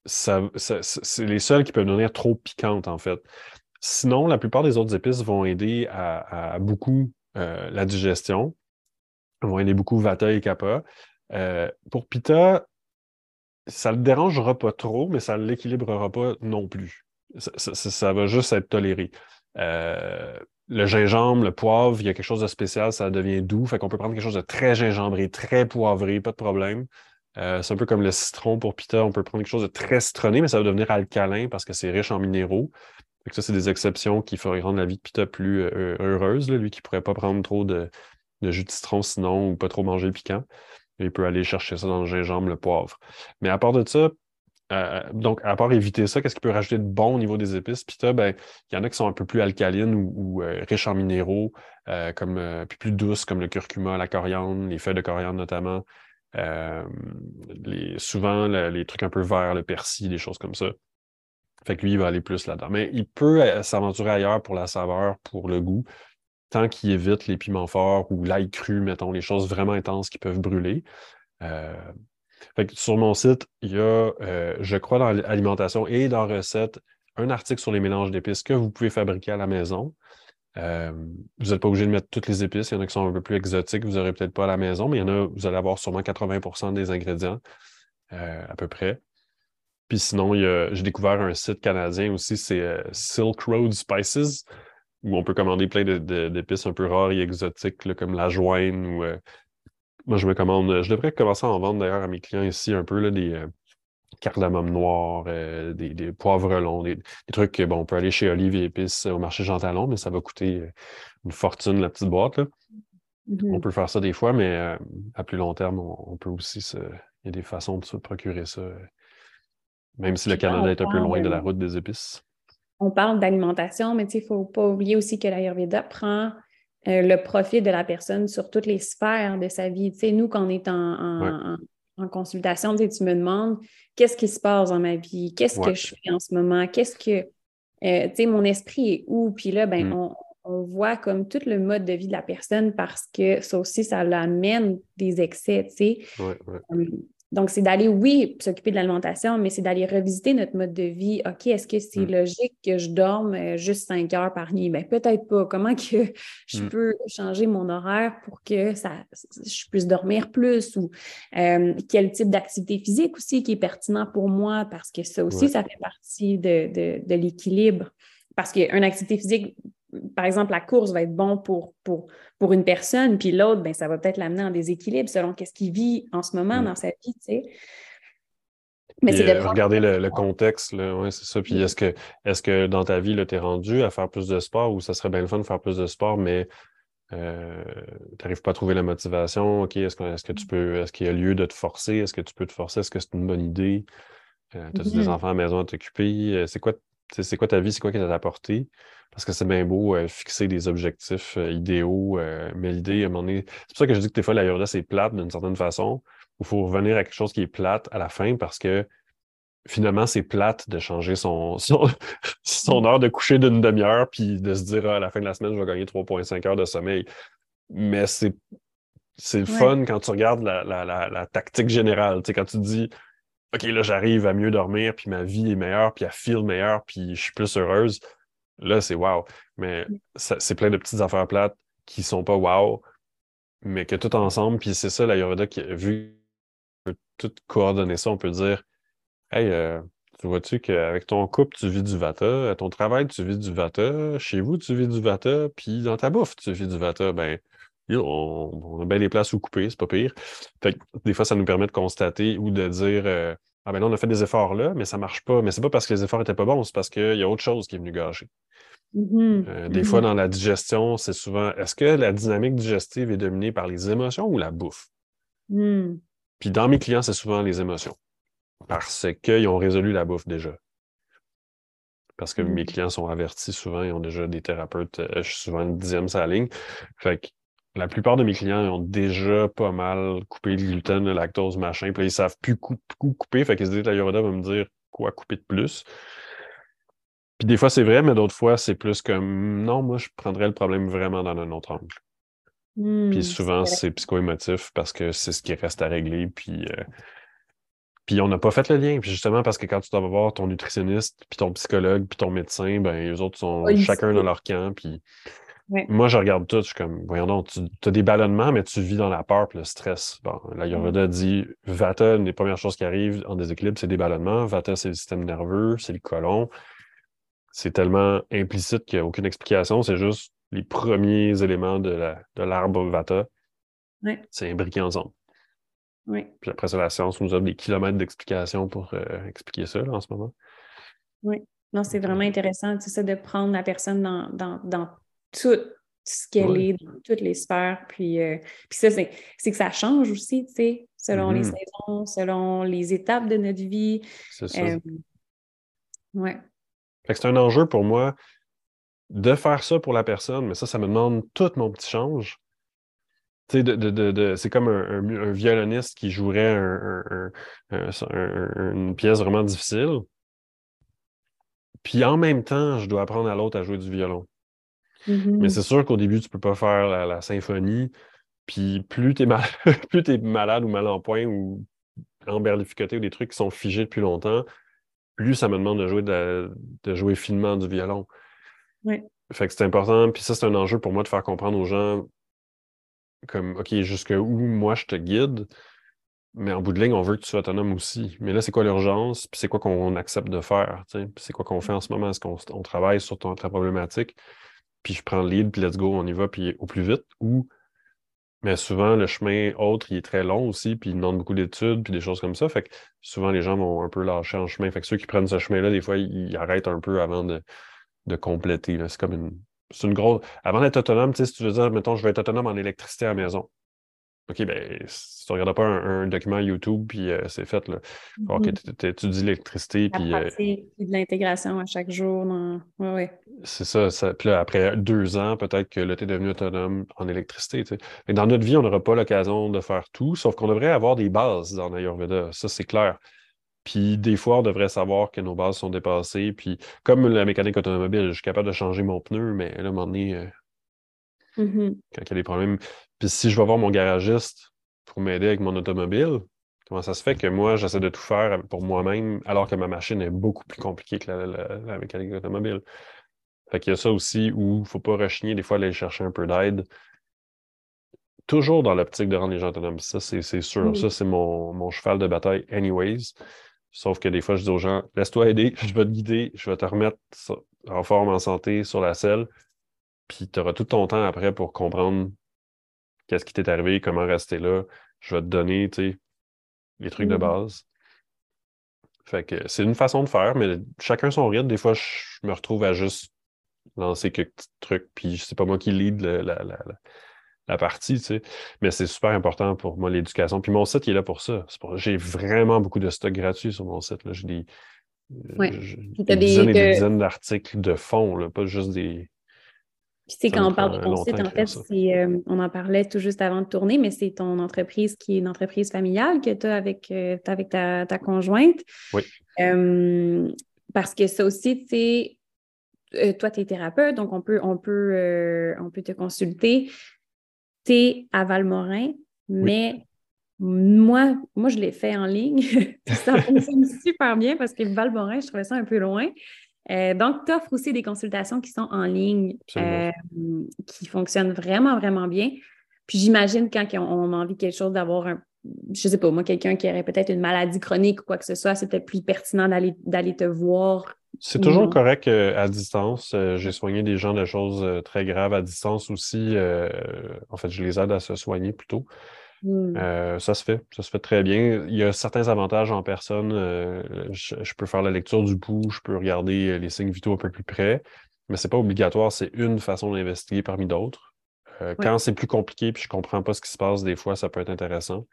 ça, c'est les seules qui peuvent devenir trop piquantes, en fait. Sinon, la plupart des autres épices vont aider à, beaucoup la digestion, vont aider beaucoup Vata et Kappa. Euh, pour Pitta, ça ne le dérangera pas trop, mais ça ne l'équilibrera pas non plus. Ça, va juste être toléré. Euh, le gingembre, le poivre, il y a quelque chose de spécial, ça devient doux. Fait qu'on peut prendre quelque chose de très gingembré, très poivré, pas de problème. Euh, c'est un peu comme le citron pour Pita, on peut prendre quelque chose de très citronné, mais ça va devenir alcalin parce que c'est riche en minéraux. Fait ça, c'est des exceptions qui feraient rendre la vie de Pita plus heureuse. Lui qui ne pourrait pas prendre trop de, de jus de citron sinon ou pas trop manger piquant. Il peut aller chercher ça dans le gingembre, le poivre. Mais à part de ça, euh, donc, à part éviter ça, qu'est-ce qui peut rajouter de bon au niveau des épices? Pita, ben, il y en a qui sont un peu plus alcalines ou, euh, riches en minéraux, euh, puis plus douces, comme le curcuma, la coriandre, les feuilles de coriandre notamment. Souvent, le- les trucs un peu verts, le persil, des choses comme ça. Fait que lui, il va aller plus là-dedans. Mais il peut s'aventurer ailleurs pour la saveur, pour le goût, tant qu'il évite les piments forts ou l'ail cru, mettons, les choses vraiment intenses qui peuvent brûler. Euh, sur mon site, il y a, euh, je crois, dans l'alimentation et dans recettes, un article sur les mélanges d'épices que vous pouvez fabriquer à la maison. Euh, vous n'êtes pas obligé de mettre toutes les épices. Il y en a qui sont un peu plus exotiques, vous n'aurez peut-être pas à la maison, mais il y en a, vous allez avoir sûrement 80% des ingrédients, à peu près. Puis sinon, j'ai découvert un site canadien aussi, c'est Silk Road Spices, où on peut commander plein de- de- d'épices un peu rares et exotiques, là, comme la joine ou. euh, moi, je me commande. Je devrais commencer à en vendre d'ailleurs à mes clients ici un peu là, des euh, cardamome noir, euh, des, des poivres longs, des, des trucs que bon, on peut aller chez Olive et Épices au marché Jean Talon, mais ça va coûter euh, une fortune la petite boîte. là. Mhm. On peut faire ça des fois, mais à plus long terme, on, on peut aussi se. Il y a des façons de se procurer ça. Même si le Canada est un peu loin de la route des épices. On parle d'alimentation, mais il ne faut pas oublier aussi que l'Ayurveda prend euh, le profit de la personne sur toutes les sphères de sa vie. Nous, quand on est en, en, Ouais. en- en consultation, tu me demandes qu'est-ce qui se passe dans ma vie, qu'est-ce Ouais. que je fais en ce moment, qu'est-ce que, euh, tu sais, mon esprit est où? Puis là, ben, Mm. on, on voit comme tout le mode de vie de la personne parce que ça aussi, ça l'amène des excès, tu sais. Ouais, Donc, c'est d'aller, oui, s'occuper de l'alimentation, mais c'est d'aller revisiter notre mode de vie. OK, est-ce que c'est Mm. logique que je dorme euh, juste cinq heures par nuit? Bien, peut-être pas. Comment que je Mm. peux changer mon horaire pour que ça, je puisse dormir plus? Ou euh, quel type d'activité physique aussi qui est pertinent pour moi? Parce que ça aussi, Ouais. ça fait partie de, de- de l'équilibre. Parce qu'une activité physique par exemple, la course va être bon pour, pour, pour une personne, puis l'autre, ben, ça va peut-être l'amener en déséquilibre selon qu'est-ce qu'il vit en ce moment mm. dans sa vie, tu sais. Mais c'est de euh, regarder le, contexte, ouais, c'est ça. Puis est-ce que, est que dans ta vie, tu es rendu à faire plus de sport ou ça serait bien le fun de faire plus de sport, mais euh, tu n'arrives pas à trouver la motivation? OK, est-ce que, est que tu peux, est-ce qu'il y a lieu de te forcer? Est-ce que tu peux te forcer? Est-ce que c'est une bonne idée? Euh, As-tu des mm-hmm. enfants à la maison à t'occuper? C'est quoi, c'est quoi ta vie? C'est quoi qui t'a apporté? Parce que c'est bien beau euh, fixer des objectifs idéaux, mais l'idée, à un moment donné, c'est pour ça que je dis que des fois, la yoga, c'est plate d'une certaine façon. Il faut revenir à quelque chose qui est plate à la fin parce que finalement, c'est plate de changer son, son, heure de coucher d'une demi-heure puis de se dire ah, à la fin de la semaine, je vais gagner 3,5 heures de sommeil. Mais c'est c'est fun quand tu regardes la, la, la, tactique générale. Tu sais, quand tu dis OK, là, j'arrive à mieux dormir, puis ma vie est meilleure, puis elle feel meilleure, puis je suis plus heureuse. Là, c'est wow. Mais c'est plein de petites affaires plates qui sont pas wow, mais que tout ensemble, puis c'est ça, la Yoruba qui vu tout coordonner ça, on peut dire Hey, euh, tu vois-tu qu'avec ton couple, tu vis du Vata, à ton travail, tu vis du Vata, chez vous, tu vis du Vata, puis dans ta bouffe, tu vis du Vata, ben, on, a bien des places où couper, c'est pas pire. Fait des fois, ça nous permet de constater ou de dire euh, Ah ben là, on a fait des efforts là, mais ça marche pas. Mais c'est pas parce que les efforts étaient pas bons, c'est parce qu'il y a autre chose qui est venu gâcher. Mm-hmm. Euh, des fois, mm-hmm. dans la digestion, c'est souvent est-ce que la dynamique digestive est dominée par les émotions ou la bouffe? Mm. Puis dans mes clients, c'est souvent les émotions parce qu'ils ont résolu la bouffe déjà. Parce que mes mm. clients sont avertis souvent, ils ont déjà des thérapeutes, euh, je suis souvent une dixième sa ligne. Fait que la plupart de mes clients ont déjà pas mal coupé le gluten, le lactose, machin, puis là, ils savent plus couper, fait qu'ils se disent, la Yoruba va me dire quoi couper de plus. Puis des fois, c'est vrai, mais d'autres fois, c'est plus comme, non, moi, je prendrais le problème vraiment dans un autre angle. puis mm, souvent, c'est psycho-émotif parce que c'est ce qui reste à régler, puis... Euh, puis on n'a pas fait le lien. Puis justement, parce que quand tu dois voir ton nutritionniste, puis ton psychologue, puis ton médecin, ben eux autres sont chacun dans leur camp. Puis moi, je regarde tout, je suis comme, voyons donc, tu as des ballonnements, mais tu vis dans la peur puis le stress. Bon, la Yoruba dit Vata, une des premières choses qui arrivent en déséquilibre, c'est des ballonnements. Vata, c'est le système nerveux, c'est le colon. C'est tellement implicite qu'il n'y a aucune explication. C'est juste les premiers éléments de l'arbre de Vata. C'est imbriqué ensemble. Oui. Puis après ça, la science nous offre des kilomètres d'explications pour euh, expliquer ça en ce moment. Oui. Non, c'est vraiment intéressant, tu sais, de prendre la personne dans, dans, dans tout ce qu'elle est, dans toutes les sphères. Puis, euh, puis ça, c'est, que ça change aussi, tu sais, selon les mm-hmm. saisons, selon les étapes de notre vie. C'est ça. Euh, ouais. c'est un enjeu pour moi de faire ça pour la personne, mais ça, ça me demande tout mon petit change c'est comme un, violoniste qui jouerait une pièce vraiment difficile. Puis en même temps, je dois apprendre à l'autre à jouer du violon. Mais mm-hmm. c'est sûr qu'au début, tu ne peux pas faire la, symphonie. Puis plus tu es, mal... es, malade ou mal en point ou emberlificoté ou des trucs qui sont figés depuis longtemps, plus ça me demande de jouer, de, jouer finement du violon. Fait que c'est important. Puis ça, c'est un enjeu pour moi de faire comprendre aux gens comme, OK, jusque où moi je te guide, mais en bout de ligne, on veut que tu sois autonome aussi. Mais là, c'est quoi l'urgence? Puis c'est quoi qu'on accepte de faire? Puis c'est quoi qu'on fait en ce moment? Est-ce qu'on travaille sur ton, ta problématique? Puis je prends le lead, puis let's go, on y va, puis au plus vite. Ou, mais souvent, le chemin autre, il est très long aussi, puis il demande beaucoup d'études, puis des choses comme ça. Fait que souvent, les gens vont un peu lâcher en chemin. Fait que ceux qui prennent ce chemin-là, des fois, ils, arrêtent un peu avant de, de compléter. C'est comme une, c'est une grosse. Avant d'être autonome, tu si tu veux dire, mettons, je vais être autonome en électricité à la maison. OK, ben, si tu ne regardes pas un, document YouTube, puis euh, c'est fait, là. OK, mm-hmm. tu dis l'électricité, puis. Euh, de l'intégration à chaque jour. Dans... Ouais, C'est ça, ça, Puis là, après deux ans, peut-être que là, tu es devenu autonome en électricité. Tu sais. dans notre vie, on n'aura pas l'occasion de faire tout, sauf qu'on devrait avoir des bases dans l'Ayurveda. Ça, c'est clair. Puis des fois, on devrait savoir que nos bases sont dépassées. Puis comme la mécanique automobile, je suis capable de changer mon pneu, mais là, à un moment donné, euh, mm-hmm. quand il y a des problèmes. Puis si je vais voir mon garagiste pour m'aider avec mon automobile, comment ça se fait que moi, j'essaie de tout faire pour moi-même alors que ma machine est beaucoup plus compliquée que la, mécanique automobile? Fait qu'il y a ça aussi où il ne faut pas rechigner, des fois aller chercher un peu d'aide. Toujours dans l'optique de rendre les gens autonomes. Ça, c'est sûr. Ça, c'est mon, mon, cheval de bataille, anyways. Sauf que des fois, je dis aux gens, laisse-toi aider, je vais te guider, je vais te remettre en forme, en santé, sur la selle. puis tu auras tout ton temps après pour comprendre qu'est-ce qui t'est arrivé, comment rester là. Je vais te donner, tu sais, les trucs de mm. base. Fait que c'est une façon de faire, mais chacun son rythme. Des fois, je me retrouve à juste lancer quelques petits trucs, puis c'est pas moi qui lead la, la, partie, tu sais. Mais c'est super important pour moi, l'éducation. Puis mon site, il est là pour ça. J'ai vraiment beaucoup de stock gratuit sur mon site. J'ai des, euh, des, dizaines et des dizaines d'articles de fond, là, pas juste des, puis, c'est quand on parle de ton site, en fait, euh, on en parlait tout juste avant de tourner, mais c'est ton entreprise qui est une entreprise familiale que tu as avec, euh, avec ta, conjointe. Oui. Euh, parce que ça aussi, tu sais, toi, tu es thérapeute, donc on peut, on peut, on peut te consulter. Tu es à Valmorin, mais moi, moi, je l'ai fait en ligne. ça fonctionne super bien parce que Valmorin, je trouvais ça un peu loin. Euh, donc, tu offres aussi des consultations qui sont en ligne, euh, qui fonctionnent vraiment, vraiment bien. Puis j'imagine quand on a envie de quelque chose d'avoir un, je sais pas, moi, quelqu'un qui aurait peut-être une maladie chronique ou quoi que ce soit, c'était plus pertinent d'aller te voir. C'est toujours correct euh, à distance. J'ai soigné des gens de choses très graves à distance aussi. en fait, je les aide à se soigner plutôt. Hmm. Euh, ça se fait, ça se fait très bien. Il y a certains avantages en personne. Euh, je, peux faire la lecture du pouls, je peux regarder euh, les signes vitaux un peu plus près, mais ce n'est pas obligatoire, c'est une façon d'investiguer parmi d'autres. Quand c'est plus compliqué puis je ne comprends pas ce qui se passe, des fois, ça peut être intéressant.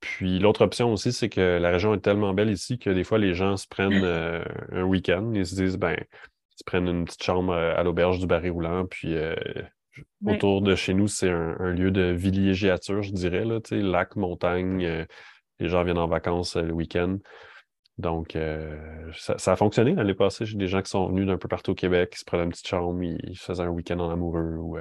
Puis l'autre option aussi, c'est que la région est tellement belle ici que des fois, les gens se prennent un week-end, ils se disent, ben, ils se prennent une petite chambre à l'auberge du Barry Roulant, puis Autour de chez nous, c'est un, lieu de villégiature, je dirais, là, lac, montagne. Euh, les gens viennent en vacances euh, le week-end. Donc, euh, ça, a fonctionné l'année passée. J'ai des gens qui sont venus d'un peu partout au Québec, qui se prenaient une petite chambre, ils faisaient un week-end en amoureux. Ou,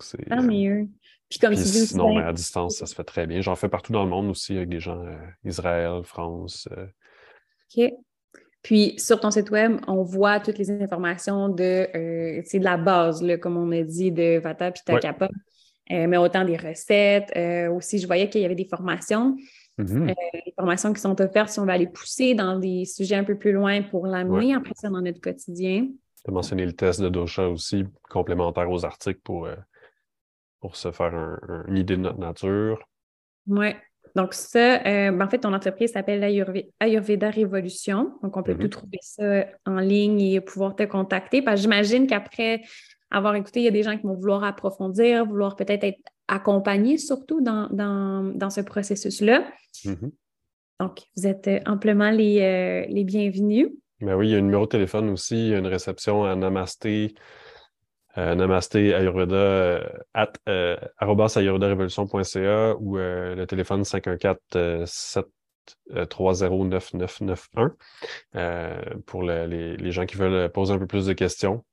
c'est, ah, mieux. Puis comme tu dis Non, mais à distance, ça se fait très bien. J'en fais partout dans le monde aussi avec des gens, Israël, France. OK. Puis sur ton site web, on voit toutes les informations de, euh, de la base, là, comme on a dit, de Vata puis Takapa, euh, mais autant des recettes. Euh, aussi, je voyais qu'il y avait des formations. Mm-hmm. Des formations qui sont offertes si on va aller pousser dans des sujets un peu plus loin pour l'amener après ça dans notre quotidien. Tu as mentionné le test de dosha aussi, complémentaire aux articles pour, pour se faire une idée de notre nature. Oui. Donc, ça, euh, ben, en fait, ton entreprise s'appelle Ayurveda Révolution. Donc, on peut tout mm-hmm. trouver ça en ligne et pouvoir te contacter. Parce que j'imagine qu'après avoir écouté, il y a des gens qui vont vouloir approfondir, vouloir peut-être être accompagnés surtout dans, ce processus-là. Mm-hmm. Donc, vous êtes amplement les, euh, les bienvenus. Ben oui, il y a un numéro de téléphone aussi, il y a une réception à Namasté euh, namasté Ayurveda euh, at euh, ayurvedarevolution.ca ou le téléphone 514 730 9991 pour les, gens qui veulent poser un peu plus de questions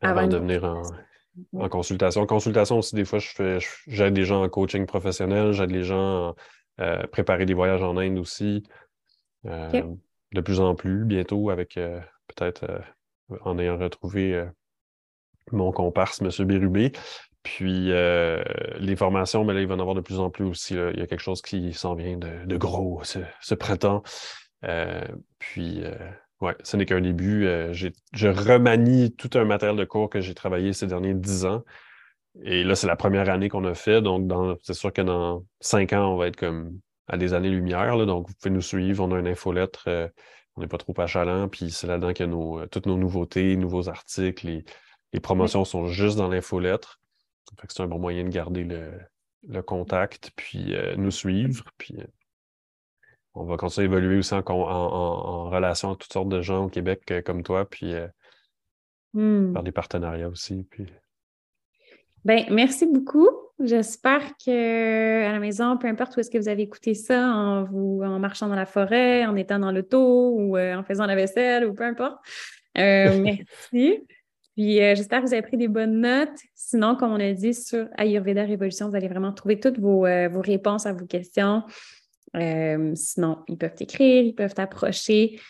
avant, de venir en, consultation. Consultation aussi, des fois, je j'aide des gens en coaching professionnel, j'aide les gens à préparer des voyages en Inde aussi. De plus en plus, bientôt, avec peut-être en ayant retrouvé mon comparse, M. Bérubé. Puis euh, les formations, mais là, il va en avoir de plus en plus aussi. Il y a quelque chose qui s'en vient de, gros ce, printemps. Euh, puis, euh, ouais, ce n'est qu'un début. je remanie tout un matériel de cours que j'ai travaillé ces derniers dix ans. Et là, c'est la première année qu'on a fait. Donc, c'est sûr que dans cinq ans, on va être comme à des années-lumière. Donc, vous pouvez nous suivre. On a une infolettre. on n'est pas trop achalant. Puis, c'est là-dedans qu'il y a toutes nos nouveautés, nouveaux articles. Les promotions sont juste dans l'infolettre. C'est un bon moyen de garder le, contact, puis euh, nous suivre. Puis euh, on va continuer à évoluer aussi en, relation avec toutes sortes de gens au Québec euh, comme toi, puis faire des partenariats aussi. Puis... Ben, merci beaucoup. J'espère que à la maison, peu importe où est-ce que vous avez écouté ça, en vous en marchant dans la forêt, en étant dans l'auto ou en faisant la vaisselle ou peu importe. merci. Puis euh, j'espère que vous avez pris des bonnes notes. Sinon, comme on a dit sur Ayurveda Révolution, vous allez vraiment trouver toutes vos, euh, réponses à vos questions. Euh, sinon, ils peuvent écrire, ils peuvent t'approcher.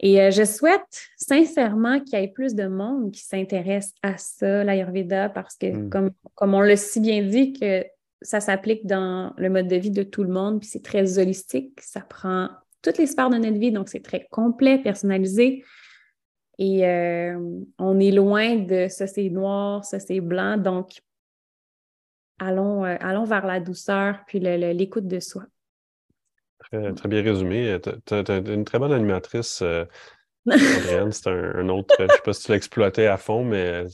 Et je souhaite sincèrement qu'il y ait plus de monde qui s'intéresse à ça, l'Ayurveda, parce que, hmm. comme, comme on l'a si bien dit, que ça s'applique dans le mode de vie de tout le monde, puis c'est très holistique, ça prend toutes les sphères de notre vie, donc c'est très complet, personnalisé. Et euh, on est loin de ça c'est noir, ça c'est blanc. Donc, allons, euh, allons vers la douceur puis l'écoute de soi. Très, très bien résumé. Tu es une très bonne animatrice. Adrienne, c'est un, autre. Je ne sais pas si tu l'exploitais à fond, mais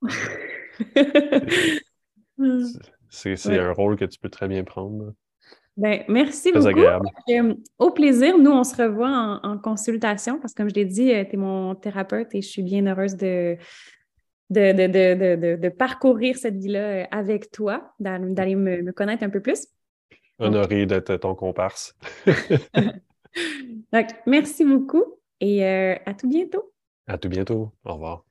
c'est un rôle que tu peux très bien prendre. Ben, merci beaucoup. Euh, au plaisir. Nous, on se revoit en, consultation parce que, comme je l'ai dit, euh, tu es mon thérapeute et je suis bien heureuse de, de, parcourir cette vie-là euh, avec toi, d'aller me, connaître un peu plus. Honoré d'être ton comparse. Donc, merci beaucoup et à tout bientôt. À tout bientôt. Au revoir.